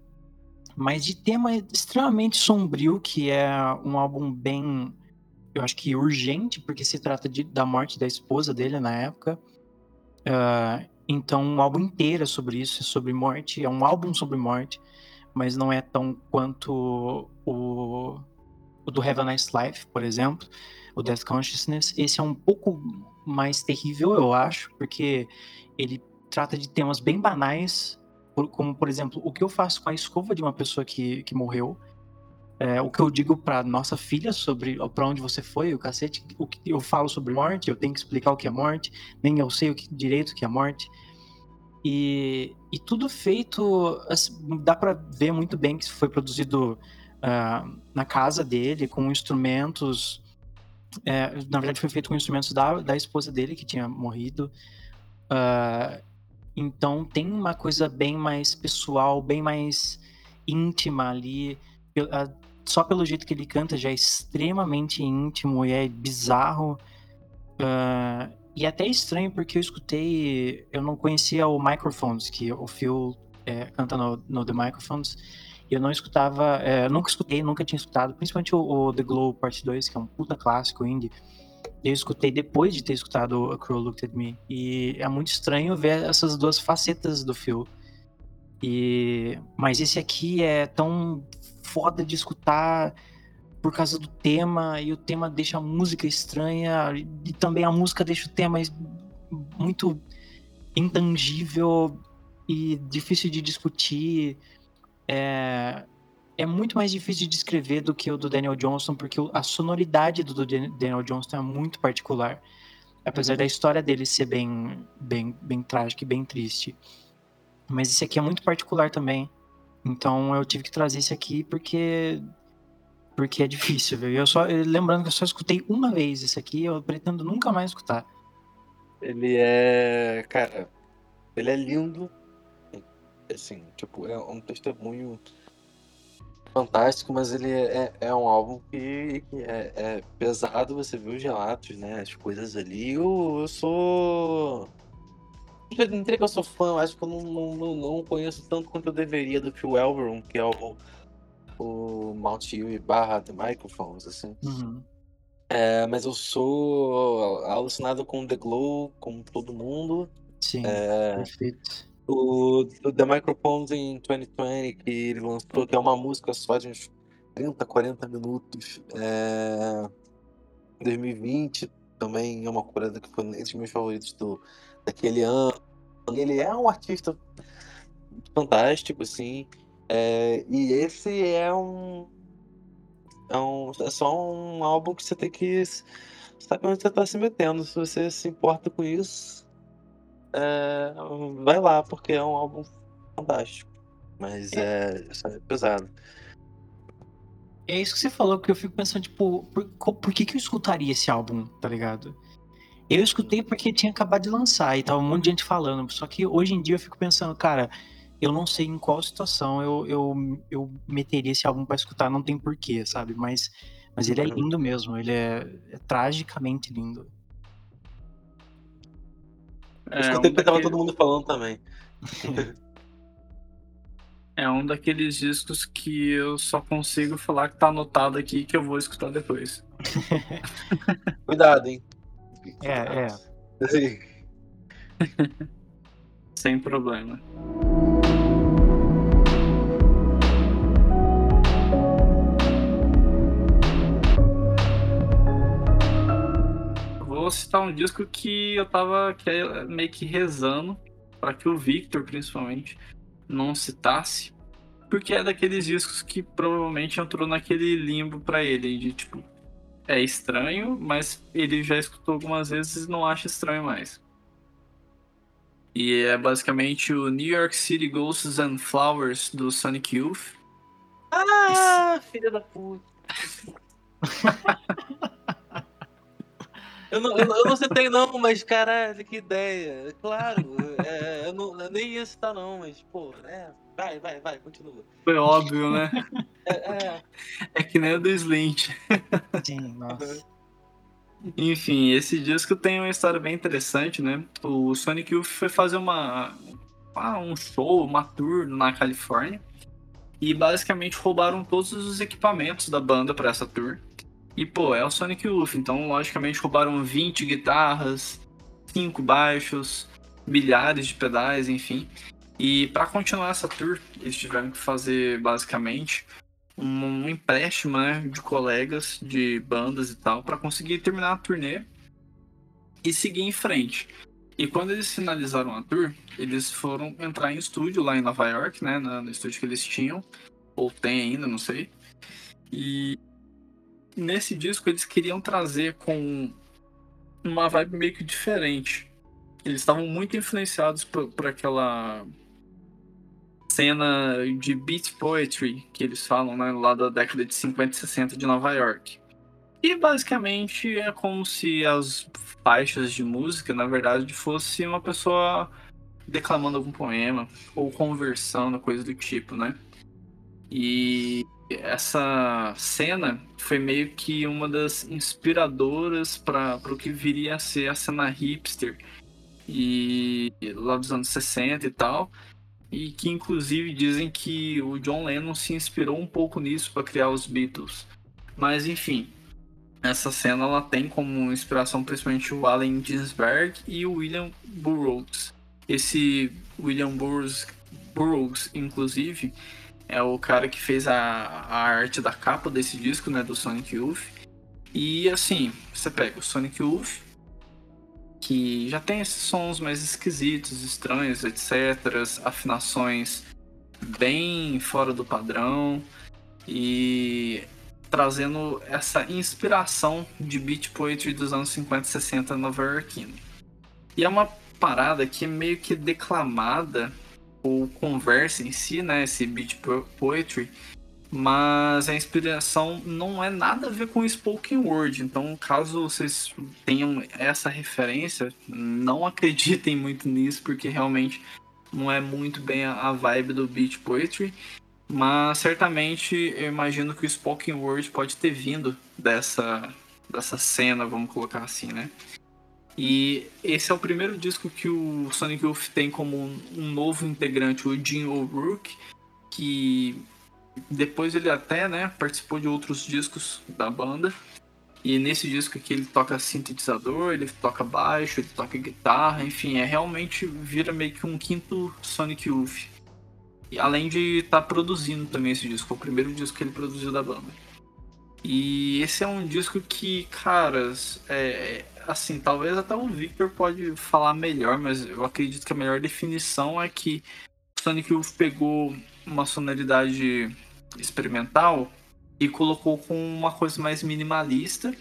mas de tema extremamente sombrio, que é um álbum bem, eu acho que urgente, porque se trata de, da morte da esposa dele na época. Uh, então, um álbum inteiro é sobre isso, é sobre morte, é um álbum sobre morte. mas não é tão quanto o, o do Have a Nice Life, por exemplo, o Death Consciousness. Esse é um pouco mais terrível, eu acho, porque ele trata de temas bem banais, como, por exemplo, o que eu faço com a escova de uma pessoa que, que morreu. É, o que eu digo para nossa filha sobre para onde você foi, o cacete, o que eu falo sobre morte, eu tenho que explicar o que é morte, nem eu sei o que direito que é morte. E, e tudo feito, assim, dá para ver muito bem que foi produzido uh, na casa dele, com instrumentos. É, na verdade, foi feito com instrumentos da, da esposa dele, que tinha morrido. Uh, então, tem uma coisa bem mais pessoal, bem mais íntima ali. Só pelo jeito que ele canta já é extremamente íntimo e é bizarro. Uh, e até estranho porque eu escutei, eu não conhecia o Microphones, que o Phil é, canta no, no, The Microphones. Eu não escutava, é, nunca escutei, nunca tinha escutado, principalmente o, o, The Glow Part 2, que é um puta clássico indie. Eu escutei depois de ter escutado A Crow Looked at Me. E é muito estranho ver essas duas facetas do Phil. E, mas esse aqui é tão foda de escutar por causa do tema, e o tema deixa a música estranha, e também a música deixa o tema muito intangível e difícil de discutir. É, é muito mais difícil de descrever do que o do Daniel Johnston, porque a sonoridade do Daniel Johnston é muito particular. Apesar da história dele ser bem, bem, bem trágica e bem triste. Mas esse aqui é muito particular também. Então eu tive que trazer esse aqui porque porque é difícil, viu? Eu só lembrando que eu só escutei uma vez esse aqui, eu pretendo nunca mais escutar. Ele é, cara, ele é lindo. Assim, tipo, é um testemunho fantástico, mas ele é, é, é um álbum que, que é, é, pesado, você vê os relatos, né? As coisas ali. Eu, eu sou. Não diria que eu sou fã, acho que eu não, não, não conheço tanto quanto eu deveria do Phil Elverum, que é o o Mount Huey barra The Microphones, assim. Uhum. É, mas eu sou alucinado com The Glow, como todo mundo. Sim, é, perfeito. O, The Microphones em 2020, que ele lançou, que é uma música só de uns 30, 40 minutos. É, 2020 também é uma coisa que foi entre os meus favoritos do, daquele ano. Ele é um artista fantástico, assim. É, e esse é um, é um. É só um álbum que você tem que saber onde você está se metendo. Se você se importa com isso, é, vai lá, porque é um álbum fantástico. Mas é, é pesado. É isso que você falou, porque eu fico pensando, tipo, por, por que, que eu escutaria esse álbum, tá ligado? Eu escutei porque tinha acabado de lançar e tava um monte de gente falando. Só que hoje em dia eu fico pensando, cara, eu não sei em qual situação eu, eu, eu meteria esse álbum para escutar, não tem porquê, sabe? Mas, mas ele é uhum. lindo mesmo, ele é, é tragicamente lindo. É, eu escutei um porque daquele... tava todo mundo falando também. é um daqueles discos que eu só consigo falar que tá anotado aqui que eu vou escutar depois. Cuidado, hein? É, é. Sem problema. Vou citar um disco que eu tava que é meio que rezando para que o Victor, principalmente, não citasse, porque é daqueles discos que provavelmente entrou naquele limbo para ele, de tipo, é estranho, mas ele já escutou algumas vezes e não acha estranho mais. E é basicamente o New York City Ghosts and Flowers do Sonic Youth. Ah, filha da puta. Eu não, eu, eu não citei não, mas caralho, que ideia. Claro, é, eu, não, eu nem ia citar não, mas, pô, é, vai, vai, vai, continua. Foi óbvio, né? É, é. é que nem o do Slint. Sim, nossa. Enfim, esse disco tem uma história bem interessante, né? O Sonic Youth foi fazer uma, um show, uma tour na Califórnia. E basicamente roubaram todos os equipamentos da banda para essa tour. E, pô, é o Sonic Youth, então logicamente roubaram 20 guitarras, 5 baixos, milhares de pedais, enfim. E para continuar essa tour, eles tiveram que fazer basicamente um empréstimo né, de colegas, de bandas e tal, para conseguir terminar a turnê e seguir em frente. E quando eles finalizaram a tour, eles foram entrar em estúdio lá em Nova York, né, no estúdio que eles tinham, ou tem ainda, não sei. E nesse disco eles queriam trazer com uma vibe meio que diferente. Eles estavam muito influenciados por, por aquela cena de beat poetry que eles falam né, lá da década de 50 e 60 de Nova York. E basicamente é como se as faixas de música, na verdade, fosse uma pessoa declamando algum poema ou conversando, coisa do tipo, né? E essa cena foi meio que uma das inspiradoras para o que viria a ser a cena hipster e lá dos anos 60 e tal e que inclusive dizem que o John Lennon se inspirou um pouco nisso para criar os Beatles. Mas enfim, essa cena ela tem como inspiração principalmente o Allen Ginsberg e o William Burroughs. Esse William Burroughs, Burroughs inclusive, é o cara que fez a, a arte da capa desse disco, né, do Sonic Youth. E assim, você pega o Sonic Youth, que já tem esses sons mais esquisitos, estranhos, etc. Afinações bem fora do padrão e trazendo essa inspiração de beat poetry dos anos 50 e 60 nova-iorquino. E é uma parada que é meio que declamada ou conversa em si, né, esse beat poetry, mas a inspiração não é nada a ver com spoken word. Então, caso vocês tenham essa referência, não acreditem muito nisso, porque realmente não é muito bem a vibe do beat poetry. Mas certamente eu imagino que o spoken word pode ter vindo dessa, dessa cena, vamos colocar assim, né? E esse é o primeiro disco que o Sonic Youth tem como um novo integrante, o Jim O'Rourke, que depois ele até, né, participou de outros discos da banda. E nesse disco aqui ele toca sintetizador, ele toca baixo, ele toca guitarra, enfim, é realmente vira meio que um quinto Sonic Youth. E além de estar tá produzindo também esse disco, foi o primeiro disco que ele produziu da banda. E esse é um disco que, caras, é, assim, talvez até o Victor pode falar melhor, mas eu acredito que a melhor definição é que Sonic Youth pegou uma sonoridade experimental e colocou com uma coisa mais minimalista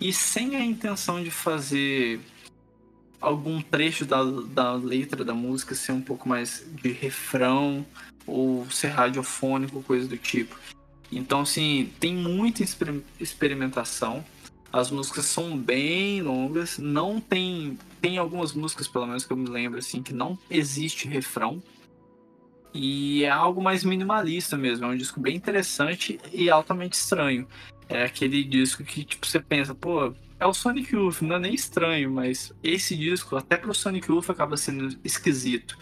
e sem a intenção de fazer algum trecho da, da letra da música ser um pouco mais de refrão ou ser radiofônico, coisa do tipo. Então, assim, tem muita exper experimentação. As músicas são bem longas. Não tem. Tem algumas músicas, pelo menos que eu me lembro, assim, que não existe refrão. E é algo mais minimalista mesmo, é um disco bem interessante e altamente estranho. É aquele disco que, tipo, você pensa, pô, é o Sonic Youth, não é nem estranho, mas esse disco, até pro Sonic Youth, acaba sendo esquisito.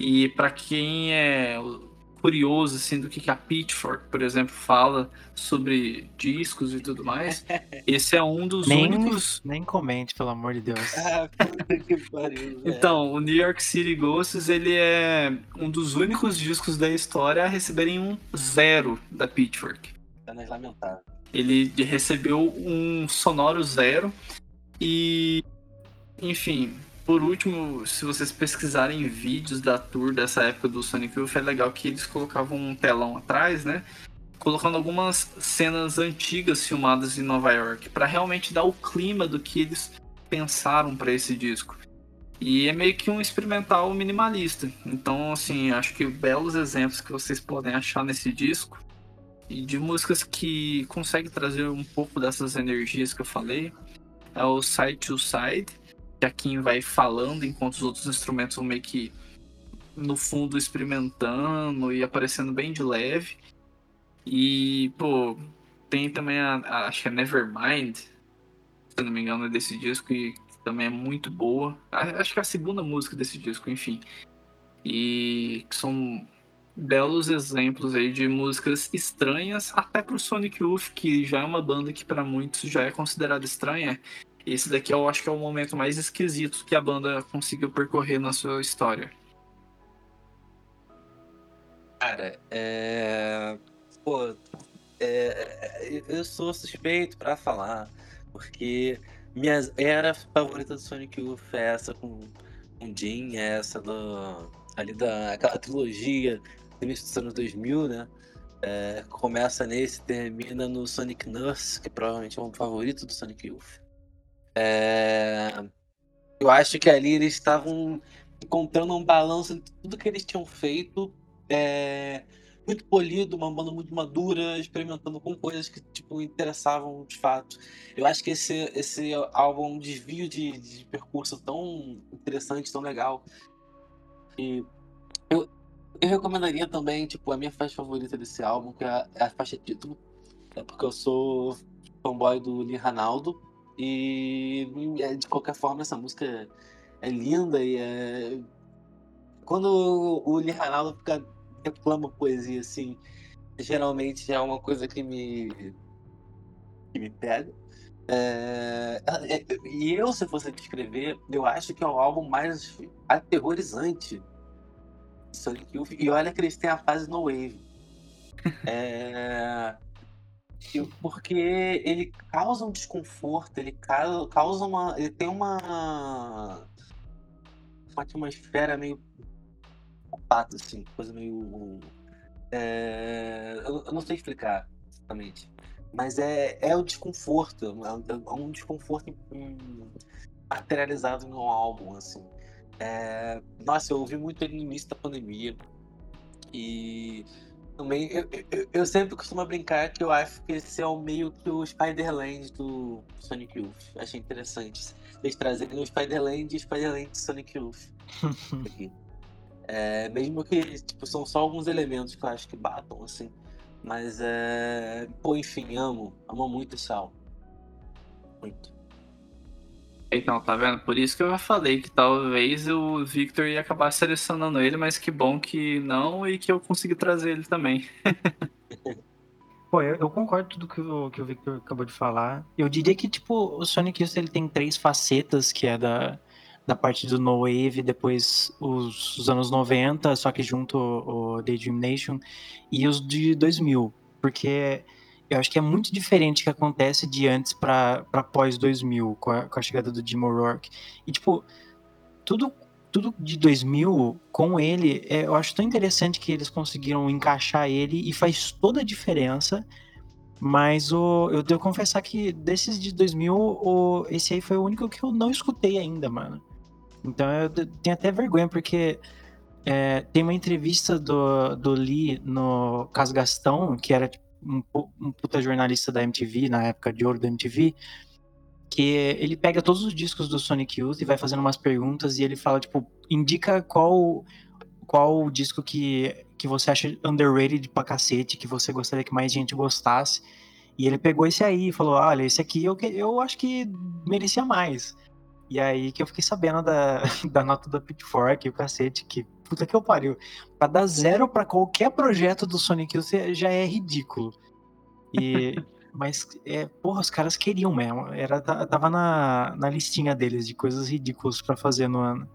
E para quem é curioso assim do que, que a Pitchfork, por exemplo, fala sobre discos e tudo mais, esse é um dos nem, únicos. Nem comente, pelo amor de Deus. Ah, que pariu, então, o New York City Ghosts ele é um dos únicos discos da história a receberem um zero da Pitchfork. É lamentável. Ele recebeu um sonoro zero e, enfim, por último, se vocês pesquisarem vídeos da tour dessa época do Sonic Youth, é legal que eles colocavam um telão atrás, né? Colocando algumas cenas antigas filmadas em Nova York, para realmente dar o clima do que eles pensaram para esse disco. E é meio que um experimental minimalista. Então, assim, acho que belos exemplos que vocês podem achar nesse disco e de músicas que conseguem trazer um pouco dessas energias que eu falei é o Side to Side que a Kim vai falando enquanto os outros instrumentos vão meio que no fundo experimentando e aparecendo bem de leve. E, pô, tem também a, a acho que é Nevermind, se não me engano, é desse disco e também é muito boa. Acho que é a segunda música desse disco, enfim. E que são belos exemplos aí de músicas estranhas, até pro Sonic Youth, que já é uma banda que para muitos já é considerada estranha. Esse daqui eu acho que é o momento mais esquisito que a banda conseguiu percorrer na sua história. Cara, é. Pô, é... eu sou suspeito pra falar, porque minha era favorita do Sonic Youth é essa com, com Jim, é essa do, ali da aquela trilogia do início dos anos 2000, né? É, começa nesse, termina no Sonic Nurse, que provavelmente é um favorito do Sonic Youth. É, eu acho que ali eles estavam encontrando um balanço entre tudo que eles tinham feito. É, muito polido, uma banda muito madura, experimentando com coisas que tipo interessavam de fato. Eu acho que esse, esse álbum é um desvio de, de percurso tão interessante, tão legal. E eu, eu recomendaria também, tipo, a minha faixa favorita desse álbum, que é a faixa título. É porque eu sou fanboy do Lee Ranaldo. E de qualquer forma essa música é linda e é. Quando o Lee Ranaldo fica reclama poesia, assim, geralmente é uma coisa que me, que me pega. É, é, e eu, se fosse descrever, eu acho que é o álbum mais aterrorizante Sonic Youth. E olha que eles têm a fase no Wave. É, porque ele causa um desconforto, ele causa uma. Ele tem uma. Uma atmosfera meio pato, assim, coisa meio. É... Eu, não sei explicar exatamente. Mas é, é o desconforto, é, é um desconforto materializado no álbum, assim. É... Nossa, eu ouvi muito ele no início da pandemia. E também eu, eu, eu, sempre costumo brincar que eu acho que esse é o meio que o Spider-Land do Sonic Youth. Achei interessante. Eles trazerem o Spider-Land e o Spider-Land do Sonic Youth. aqui. É, mesmo que tipo, são só alguns elementos que eu acho que batam, assim. Mas é. Pô, enfim, amo. Amo muito esse álbum. Muito. Então, tá vendo? Por isso que eu já falei que talvez o Victor ia acabar selecionando ele, mas que bom que não e que eu consegui trazer ele também. Pô, eu, eu, concordo tudo que o, que o Victor acabou de falar. Eu diria que, tipo, o Sonic Youth ele tem três facetas, que é da, da parte do No Wave, depois os, os anos 90, só que junto o, o Daydream Nation, e os de 2000, porque eu acho que é muito diferente o que acontece de antes para pós 2000, com a, com a chegada do Jim O'Rourke. E, tipo, tudo, tudo de 2000, com ele, é, eu acho tão interessante que eles conseguiram encaixar ele e faz toda a diferença. Mas o, eu devo confessar que desses de 2000, o, esse aí foi o único que eu não escutei ainda, mano. Então eu tenho até vergonha, porque é, tem uma entrevista do, do Lee no Caso Gastão, que era tipo, um, um puta jornalista da MTV, na época de ouro da MTV, que ele pega todos os discos do Sonic Youth e vai fazendo umas perguntas e ele fala, tipo, indica qual qual disco que, que você acha underrated pra cacete, que você gostaria que mais gente gostasse. E ele pegou esse aí e falou, olha, esse aqui eu, eu acho que merecia mais. E aí que eu fiquei sabendo da, da nota da Pitchfork e o cacete, que puta que eu pariu. Pra dar zero para qualquer projeto do Sonic Youth já é ridículo. E, mas, é, porra, os caras queriam mesmo. Era, tava na, na listinha deles de coisas ridículas para fazer no ano.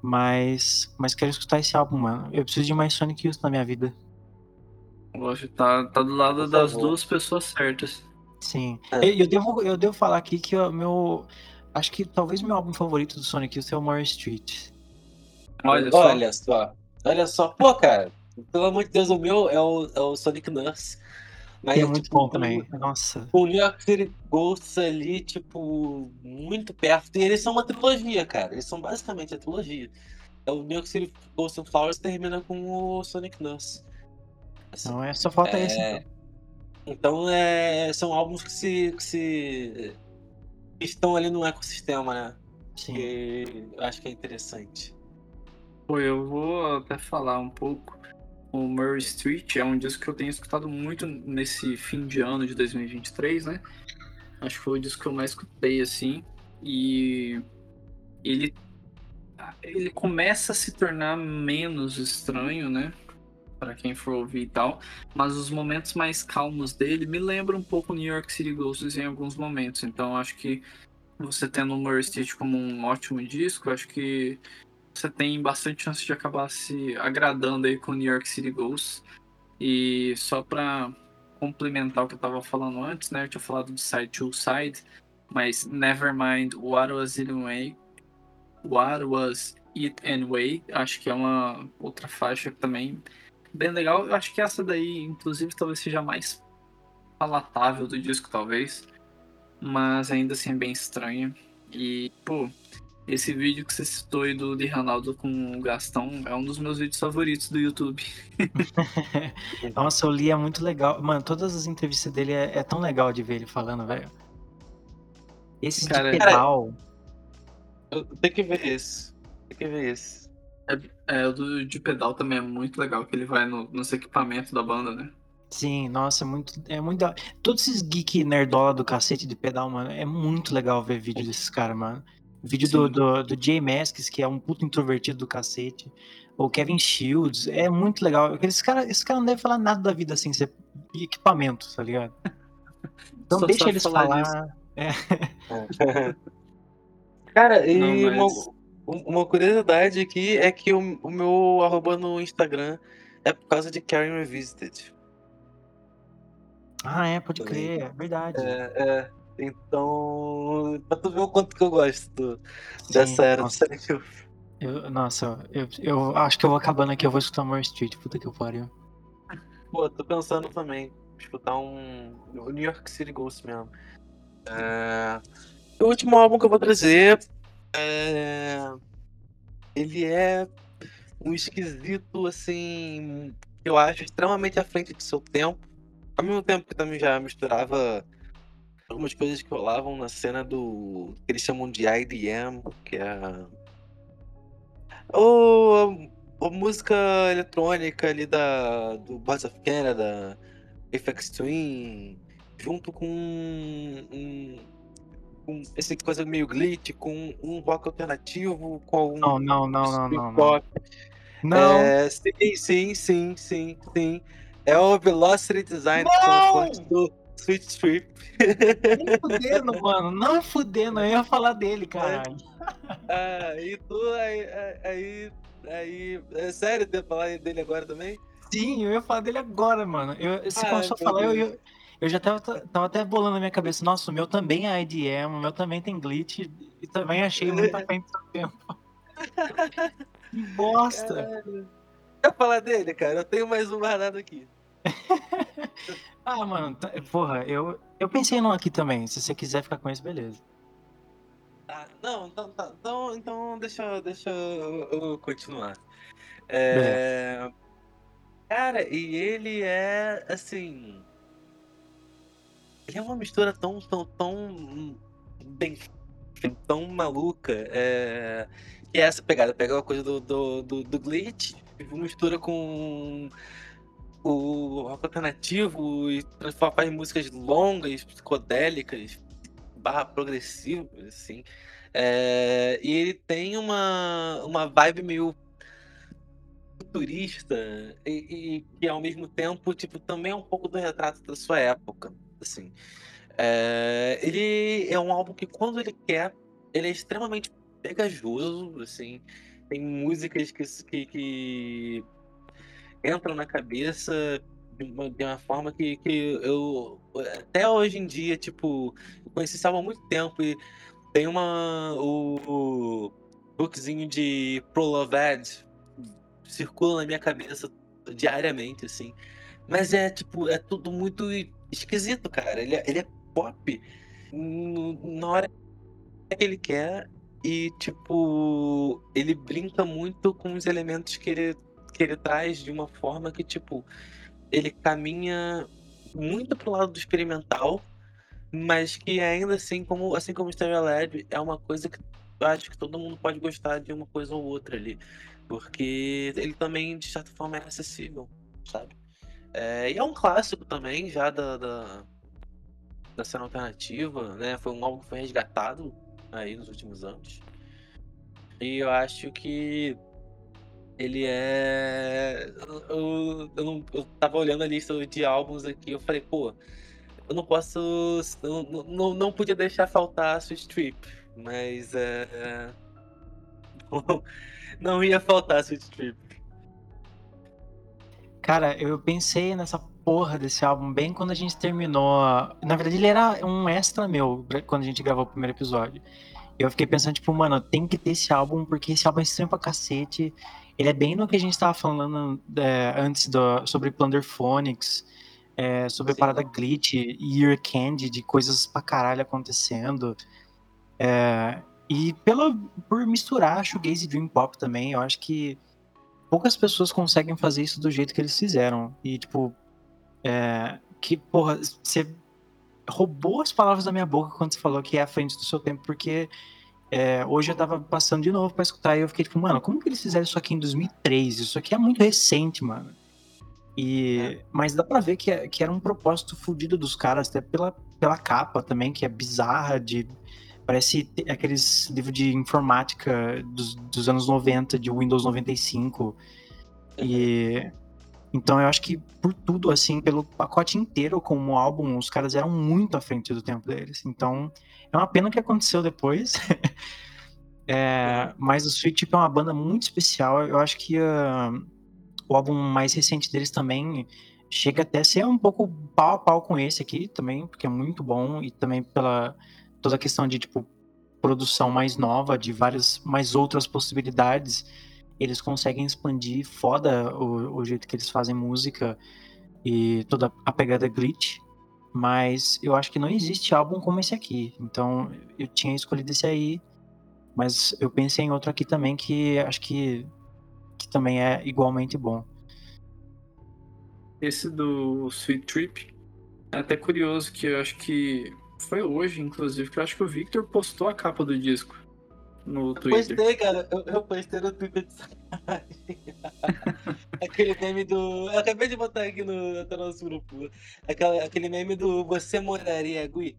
Mas, mas quero escutar esse álbum, mano. Eu preciso de mais Sonic Youth na minha vida. Hoje tá, tá do lado Por das favor. duas pessoas certas. Sim. É. Eu, eu, devo, eu devo falar aqui que o meu Acho que talvez meu álbum favorito do Sonic Youth é o More Street. Olha só. Olha só. Olha só. Pô, cara, pelo amor de Deus, o meu é o, é o Sonic Nurse. Mas é, é muito tipo, bom também. Nossa. O New York City Ghosts ali, tipo, muito perto. E eles são uma trilogia, cara. Eles são basicamente a trilogia. É o New York City Ghosts and Flowers termina com o Sonic Nurse. Assim, não é só falta é... esse. Então, então é... são álbuns que se, que se estão ali no ecossistema, né? Sim. Que eu acho que é interessante. Eu vou até falar um pouco. O Murray Street é um disco que eu tenho escutado muito nesse fim de ano de 2023, né? Acho que foi o disco que eu mais escutei, assim. E ele, ele começa a se tornar menos estranho, né? Para quem for ouvir e tal. Mas os momentos mais calmos dele me lembram um pouco New York City Ghosts em alguns momentos. Então acho que você tendo o Murray Street como um ótimo disco, acho que você tem bastante chance de acabar se agradando aí com New York City Ghosts. E só pra complementar o que eu tava falando antes, né? Eu tinha falado de Side to Side, mas Nevermind What Was It Anyway. What Was It Anyway, acho que é uma outra faixa também bem legal. Eu acho que essa daí, inclusive, talvez seja mais palatável do disco, talvez. Mas ainda assim é bem estranha. E, pô, esse vídeo que você citou aí do de Ronaldo com o Gastão é um dos meus vídeos favoritos do YouTube. Nossa, eu li, é muito legal. Mano, todas as entrevistas dele é, é tão legal de ver ele falando, velho. Esse Cara, de pedal. Tem que ver esse. Tem que ver esse. É, o do de pedal também é muito legal, que ele vai no, nos equipamentos da banda, né? Sim, nossa, é muito. É muito Todos esses geek nerdola do cacete de pedal, mano, é muito legal ver vídeo desses caras, mano. Vídeo do, Sim. do, do Jay Masks, que é um puto introvertido do cacete. Ou Kevin Shields, é muito legal. Esse cara, esse cara não deve falar nada da vida assim, ser de equipamento, tá ligado? Então Só deixa eles falar falar. Cara, e Não, mas- uma, uma curiosidade aqui é que o, o meu arroba no Instagram é por causa de Karen Revisited. Ah, é, pode crer, é verdade. É, é. Então, pra tu ver o quanto que eu gosto do- Sim, dessa era do nossa, Silent Hill. eu, nossa, eu, eu acho que eu vou acabando aqui, eu vou escutar More Street, puta que eu pariu. Pô, tô pensando também escutar um o New York City Ghost mesmo. É, O último álbum que eu vou trazer é... ele é um esquisito assim eu acho extremamente à frente de seu tempo. Ao mesmo tempo que também já misturava algumas coisas que rolavam na cena do que eles chamam de IDM, que é a- ou a, a música eletrônica ali da do Boys of Canada, FX Twin, junto com um, com esse coisa meio glitch, com um rock alternativo, com algum Não, não, não, não, não, não. pop. Não, É, sim, sim, sim, sim, sim. É o Velocity Design do Switch Trip. nem fudendo, mano, não fudendo, eu ia falar dele, caralho. Ah, e tu aí, aí, aí, é sério de falar dele agora também? Sim, eu ia falar dele agora, mano. Eu, você Ai, começou a falar, eu, eu, eu já tava, tava até bolando na minha cabeça. Nossa, o meu também é IDM, o meu também tem glitch e também achei muito à frente do seu tempo. Que bosta! Quer falar dele, cara? Eu tenho mais um guardado aqui. Ah, mano, tá- porra, eu, eu pensei num aqui também. Se você quiser ficar com esse, beleza. Ah, não, então, tá, então, então deixa, eu- deixa eu, eu continuar. É, Cara, e ele é assim. Ele é uma mistura tão, tão, tão bem tão maluca. É... Que é essa pegada, pegar uma coisa do, do, do, do glitch, e mistura com o rock alternativo e transforma faz músicas longas, psicodélicas, barra progressivas, assim. É, e ele tem uma, uma vibe meio futurista e, e que ao mesmo tempo tipo também é um pouco do retrato da sua época assim É, ele é um álbum que quando ele quer ele é extremamente pegajoso assim tem músicas que, que, que entram na cabeça de uma, de uma forma que, que eu até hoje em dia tipo eu conheci álbum há muito tempo e tem uma o, o bookzinho de Pro Love Ad circula na minha cabeça diariamente, assim. Mas é, tipo, é tudo muito esquisito, cara. Ele é, ele é pop na hora que ele quer e, tipo, ele brinca muito com os elementos que ele, que ele traz de uma forma que, tipo, ele caminha muito pro lado do experimental, mas que ainda assim, como, assim como o Stereo Lab, é uma coisa que eu acho que todo mundo pode gostar de uma coisa ou outra ali. Porque ele também, de certa forma, é acessível, sabe? É, e é um clássico também, já da, da, da cena alternativa, né? Foi um álbum que foi resgatado aí nos últimos anos. E eu acho que ele é. Eu, eu, não, eu tava olhando a lista de álbuns aqui, eu falei, pô, eu não posso. Eu não, não, não podia deixar faltar a Sweet Trip, mas é. não ia faltar Sweet Trip. Cara, eu pensei nessa porra desse álbum bem quando a gente terminou. Na verdade, ele era um extra meu quando a gente gravou o primeiro episódio. Eu fiquei pensando, tipo, mano, tem que ter esse álbum, porque esse álbum é estranho pra cacete. Ele é bem no que a gente tava falando é, antes do, sobre Plunder Phonics, é, sobre Sim. a parada glitch e Ear Candy, de coisas pra caralho acontecendo. É, e pela, por misturar shoegaze e dream pop também, eu acho que poucas pessoas conseguem fazer isso do jeito que eles fizeram. E, tipo, é, que, porra, você roubou as palavras da minha boca quando você falou que é à frente do seu tempo, porque é, hoje eu tava passando de novo pra escutar e eu fiquei tipo, mano, como que eles fizeram isso aqui em 2003? Isso aqui é muito recente, mano. E, é. Mas dá pra ver que, é, que era um propósito fodido dos caras, até pela, pela capa também, que é bizarra, de parece aqueles livros de informática dos, dos anos 90, de Windows 95. E então eu acho que por tudo, assim, pelo pacote inteiro como álbum, os caras eram muito à frente do tempo deles. Então é uma pena que aconteceu depois. é, mas o Sweet Tip é uma banda muito especial. Eu acho que uh, o álbum mais recente deles também chega até a ser um pouco pau a pau com esse aqui também, porque é muito bom e também pela toda a questão de tipo produção mais nova, de várias mais outras possibilidades eles conseguem expandir foda o, o jeito que eles fazem música e toda a pegada glitch. Mas eu acho que não existe álbum como esse aqui. Então eu tinha escolhido esse aí. Mas eu pensei em outro aqui também que acho que, que também é igualmente bom. Esse do Sweet Trip é até curioso que eu acho que foi hoje, inclusive, que eu acho que o Victor postou a capa do disco no Twitter. Postei, cara. Eu, eu postei no Twitter de Aquele meme do. Eu acabei de botar aqui no, no nosso grupo. Aquela, aquele meme do Você moraria, Gui?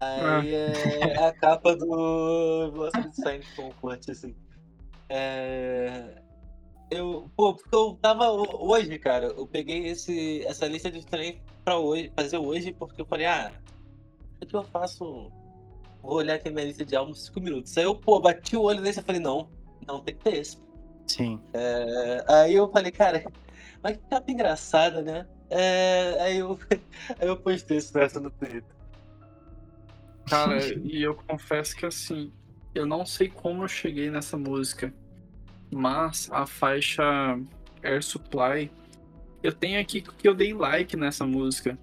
Aí ah. é a capa do Velocity Design Comfort, assim. É... Eu, pô, porque eu tava hoje, cara, eu peguei esse, essa lista de trem pra hoje, fazer hoje, porque eu falei, ah, o que eu faço vou olhar aqui a minha lista de álbuns 5 minutos. Aí eu, pô, bati o olho nesse e falei, não, não tem que ter esse. Sim. É, aí eu falei, cara, mas que capa engraçada, né? É, aí, eu, aí eu postei isso nessa no Twitter. Cara, e eu confesso que assim, eu não sei como eu cheguei nessa música, mas a faixa Air Supply, eu tenho aqui que eu dei like nessa música.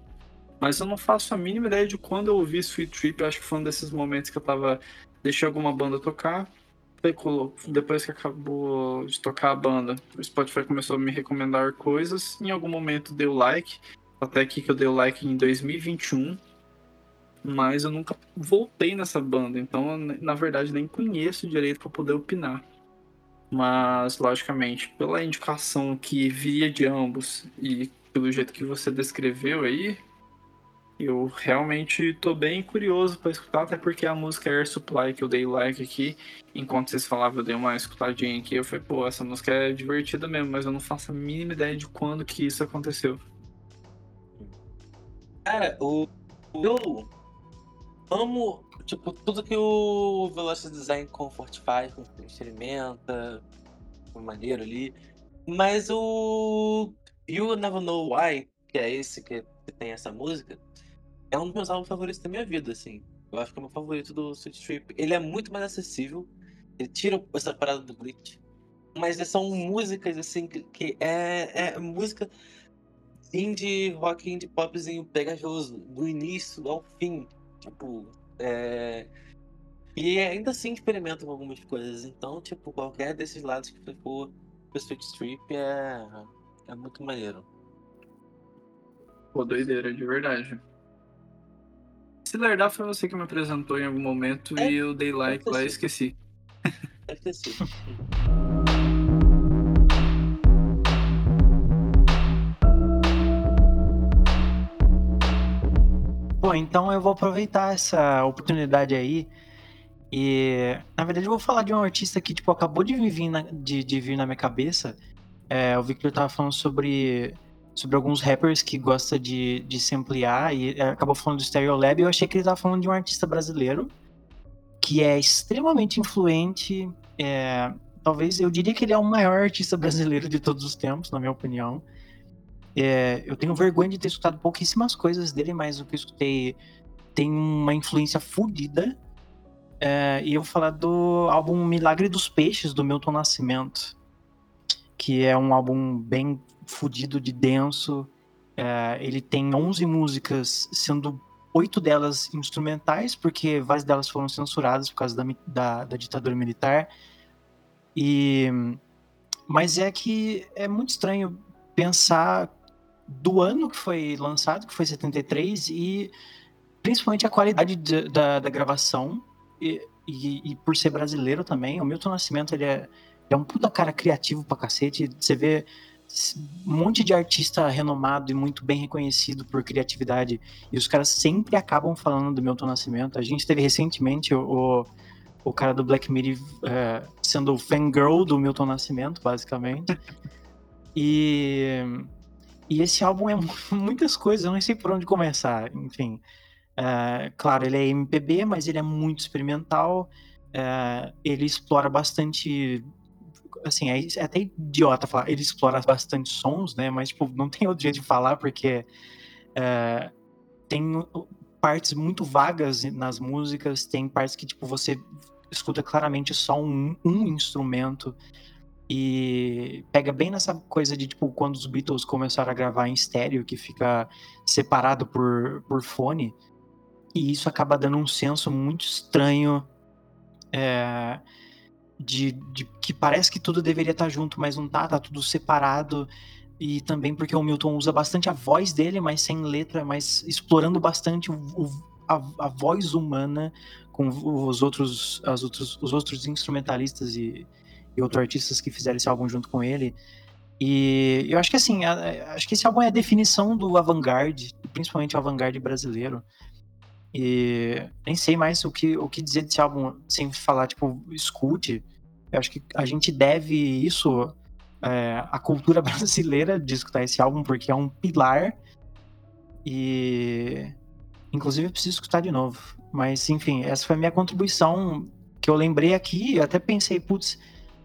Mas eu não faço a mínima ideia de quando eu ouvi Sweet Trip. Acho que foi um desses momentos que eu tava. Deixei alguma banda tocar. Depois que acabou de tocar a banda, o Spotify começou a me recomendar coisas. Em algum momento deu like. Até aqui que eu dei o like em 2021. Mas eu nunca voltei nessa banda. Então, na verdade, nem conheço direito para poder opinar. Mas, logicamente, pela indicação que via de ambos e pelo jeito que você descreveu aí, eu realmente tô bem curioso para escutar, até porque a música Air Supply que eu dei like aqui, enquanto vocês falavam, eu dei uma escutadinha aqui, eu falei, pô, essa música é divertida mesmo, mas eu não faço a mínima ideia de quando que isso aconteceu. Cara, o. Eu amo, tipo, tudo que o Velocity Design Comfort faz, experimenta, maneiro ali. Mas o You Never Know Why, que é esse que tem essa música, é um dos meus álbuns favoritos da minha vida, assim. Eu acho que é o meu favorito do Sweet Trip. Ele é muito mais acessível. Ele tira essa parada do glitch. Mas são músicas, assim, que, é, é música indie rock, indie popzinho pegajoso. Do início ao fim. Tipo, é... E ainda assim experimenta com algumas coisas. Então, tipo, qualquer desses lados que for pro Sweet Trip é, é muito maneiro. Pô, doideira, de verdade. Se lerdar foi você que me apresentou em algum momento é, e eu dei like lá e esqueci. Esqueci. Bom, então eu vou aproveitar essa oportunidade aí e, na verdade, eu vou falar de um artista que, tipo, acabou de vir na, de, de vir na minha cabeça. É, o Victor tava falando sobre sobre alguns rappers que gosta de, de samplear e é, acabou falando do Stereolab. Eu achei que ele estava falando de um artista brasileiro que é extremamente influente é, talvez eu diria que ele é o maior artista brasileiro de todos os tempos, na minha opinião. É, eu tenho vergonha de ter escutado pouquíssimas coisas dele, mas o que eu escutei tem uma influência fodida. É, e eu vou falar do álbum Milagre dos Peixes, do Milton Nascimento. Que é um álbum bem fodido de denso. É, ele tem 11 músicas, sendo oito delas instrumentais, porque várias delas foram censuradas por causa da, da, da ditadura militar. E, mas é que é muito estranho pensar do ano que foi lançado, que foi 73, e principalmente a qualidade de, da, da gravação, e, e, e, por ser brasileiro também. O Milton Nascimento ele é, é um puta cara criativo pra cacete. Você vê um monte de artista renomado e muito bem reconhecido por criatividade, e os caras sempre acabam falando do Milton Nascimento. A gente teve recentemente o, o cara do Black Mirror é, sendo o fangirl do Milton Nascimento, basicamente. E, e esse álbum é muitas coisas, eu não sei por onde começar, enfim. É, claro, ele é MPB, mas ele é muito experimental. É, ele explora bastante assim, é, é, até idiota falar, ele explora bastante sons, né? Mas, tipo, não tem outro jeito de falar, porque é, tem partes muito vagas nas músicas, tem partes que, tipo, você escuta claramente só um, um instrumento e pega bem nessa coisa de, tipo, quando os Beatles começaram a gravar em estéreo, que fica separado por, por fone, e isso acaba dando um senso muito estranho é, de, de, que parece que tudo deveria estar junto, mas não tá, tá tudo separado. E também porque o Milton usa bastante a voz dele, mas sem letra, mas explorando bastante o, o, a, a, voz humana com os outros, as outros, os outros instrumentalistas e, e outros artistas que fizeram esse álbum junto com ele. E eu acho que assim, acho que esse álbum é a definição do avant-garde, principalmente o avant-garde brasileiro. E nem sei mais o que, o que dizer desse álbum sem falar, tipo, escute. Eu acho que a gente deve isso é, à cultura brasileira de escutar esse álbum, porque é um pilar. E. Inclusive, eu preciso escutar de novo. Mas, enfim, essa foi a minha contribuição que eu lembrei aqui. Eu até pensei, putz,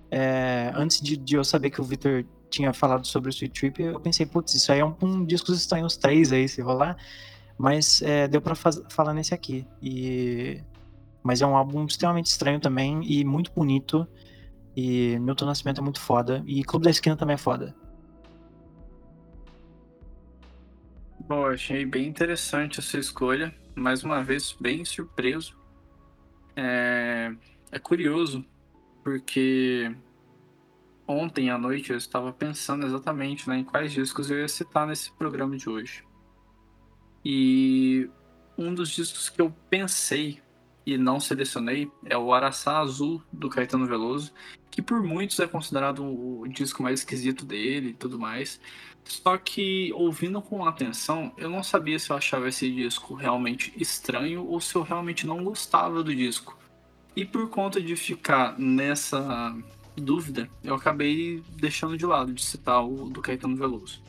é, antes de, de, eu saber que o Victor tinha falado sobre o Sweet Trip, eu pensei, putz, isso aí é um, um Discos Estranhos 3 aí, se rolar. Mas é, deu para falar nesse aqui. E... Mas é um álbum extremamente estranho também e muito bonito. E Milton Nascimento é muito foda. E Clube da Esquina também é foda. Bom, achei bem interessante essa escolha. Mais uma vez, bem surpreso. É, é curioso, porque ontem à noite eu estava pensando exatamente né, em quais discos eu ia citar nesse programa de hoje. E um dos discos que eu pensei e não selecionei é o Araçá Azul do Caetano Veloso, que por muitos é considerado o disco mais esquisito dele e tudo mais. Só que ouvindo com atenção, eu não sabia se eu achava esse disco realmente estranho ou se eu realmente não gostava do disco. E por conta de ficar nessa dúvida, eu acabei deixando de lado de citar o do Caetano Veloso.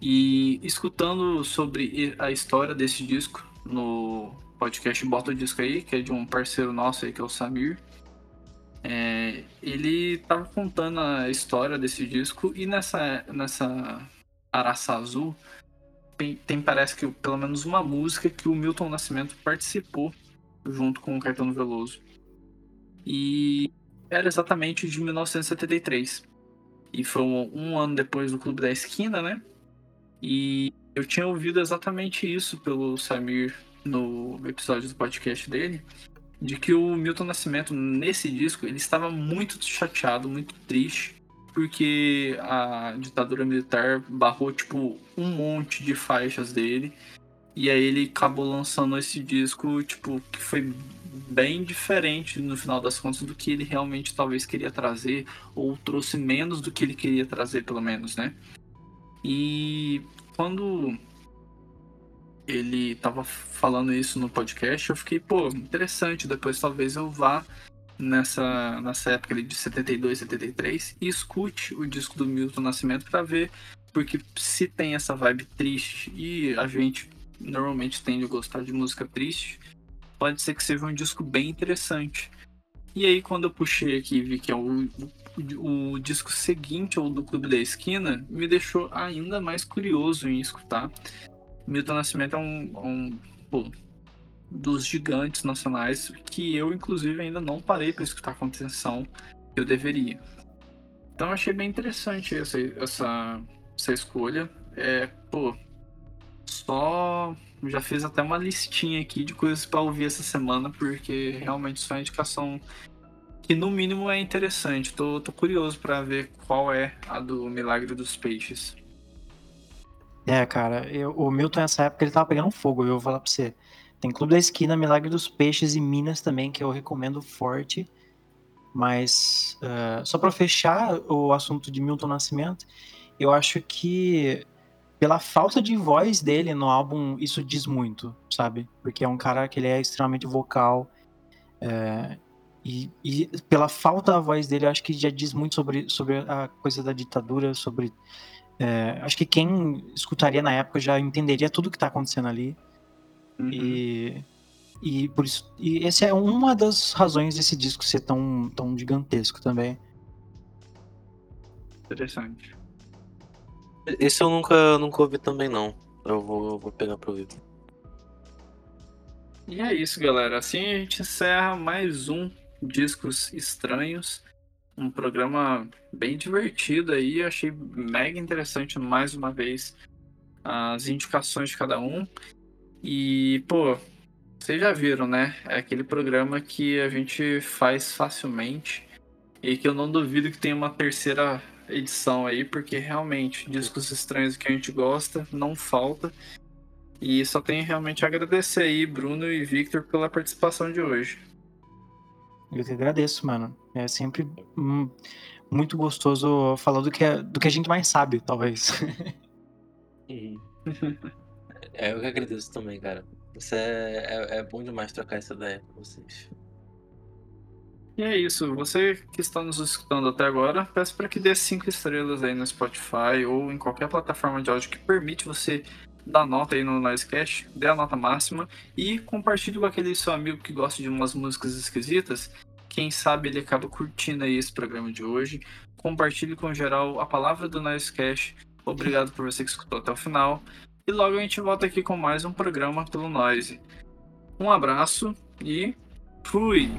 E escutando sobre a história desse disco no podcast Bota o Disco aí, que é de um parceiro nosso aí, que é o Samir. É, ele tava contando a história desse disco e nessa, nessa Araça Azul tem, tem, parece que pelo menos uma música que o Milton Nascimento participou junto com o Caetano Veloso. E era exatamente de 1973. E foi um, um ano depois do Clube da Esquina, né? E eu tinha ouvido exatamente isso pelo Samir no episódio do podcast dele, de que o Milton Nascimento nesse disco ele estava muito chateado, muito triste, porque a ditadura militar barrou tipo um monte de faixas dele. E aí ele acabou lançando esse disco, tipo, que foi bem diferente no final das contas do que ele realmente talvez queria trazer, ou trouxe menos do que ele queria trazer, pelo menos, né? E quando ele tava falando isso no podcast, eu fiquei, pô, interessante. Depois talvez eu vá nessa, nessa época de 72, 73 e escute o disco do Milton Nascimento para ver, porque se tem essa vibe triste e a gente normalmente tende a gostar de música triste, pode ser que seja um disco bem interessante. E aí, quando eu puxei aqui e vi que é o, o, disco seguinte ao do Clube da Esquina, me deixou ainda mais curioso em escutar. Milton Nascimento é um, um pô, dos gigantes nacionais que eu, inclusive, ainda não parei para escutar com atenção que eu deveria. Então, achei bem interessante essa, essa, essa escolha. É, pô, só já fiz até uma listinha aqui de coisas para ouvir essa semana, porque realmente isso é indicação que no mínimo é interessante. Tô, tô curioso para ver qual é a do Milagre dos Peixes. É, cara, eu, o Milton nessa época ele tava pegando fogo, eu vou falar pra você. Tem Clube da Esquina, Milagre dos Peixes e Minas também, que eu recomendo forte. Mas, uh, só para fechar o assunto de Milton Nascimento, eu acho que pela falta de voz dele no álbum, isso diz muito, sabe? Porque é um cara que ele é extremamente vocal. É, e, e, pela falta da voz dele, acho que já diz muito sobre, sobre a coisa da ditadura, sobre. É, acho que quem escutaria na época já entenderia tudo que tá acontecendo ali. Uhum. E, e por isso. E essa é uma das razões desse disco ser tão, tão gigantesco também. Interessante. Esse eu nunca, nunca ouvi também, não. Eu vou, vou pegar pra ouvir. E é isso, galera. Assim a gente encerra mais um Discos Estranhos. Um programa bem divertido aí. Achei mega interessante mais uma vez as indicações de cada um. E, pô, vocês já viram, né? É aquele programa que a gente faz facilmente e que eu não duvido que tenha uma terceira edição aí, porque realmente discos estranhos que a gente gosta não falta. E só tenho realmente a agradecer aí, Bruno e Victor, pela participação de hoje. Eu te agradeço, mano. É sempre muito gostoso falar do que, é, do que a gente mais sabe, talvez. É, eu que agradeço também, cara. Isso é, é, é bom demais trocar essa ideia com vocês. E é isso. Você que está nos escutando até agora, peço para que dê cinco estrelas aí no Spotify ou em qualquer plataforma de áudio que permite você dar nota aí no Noisecast, dê a nota máxima e compartilhe com aquele seu amigo que gosta de umas músicas esquisitas. Quem sabe ele acaba curtindo aí esse programa de hoje. Compartilhe com geral a palavra do Noisecast. Obrigado por você que escutou até o final. E logo a gente volta aqui com mais um programa pelo Noise. Um abraço e fui!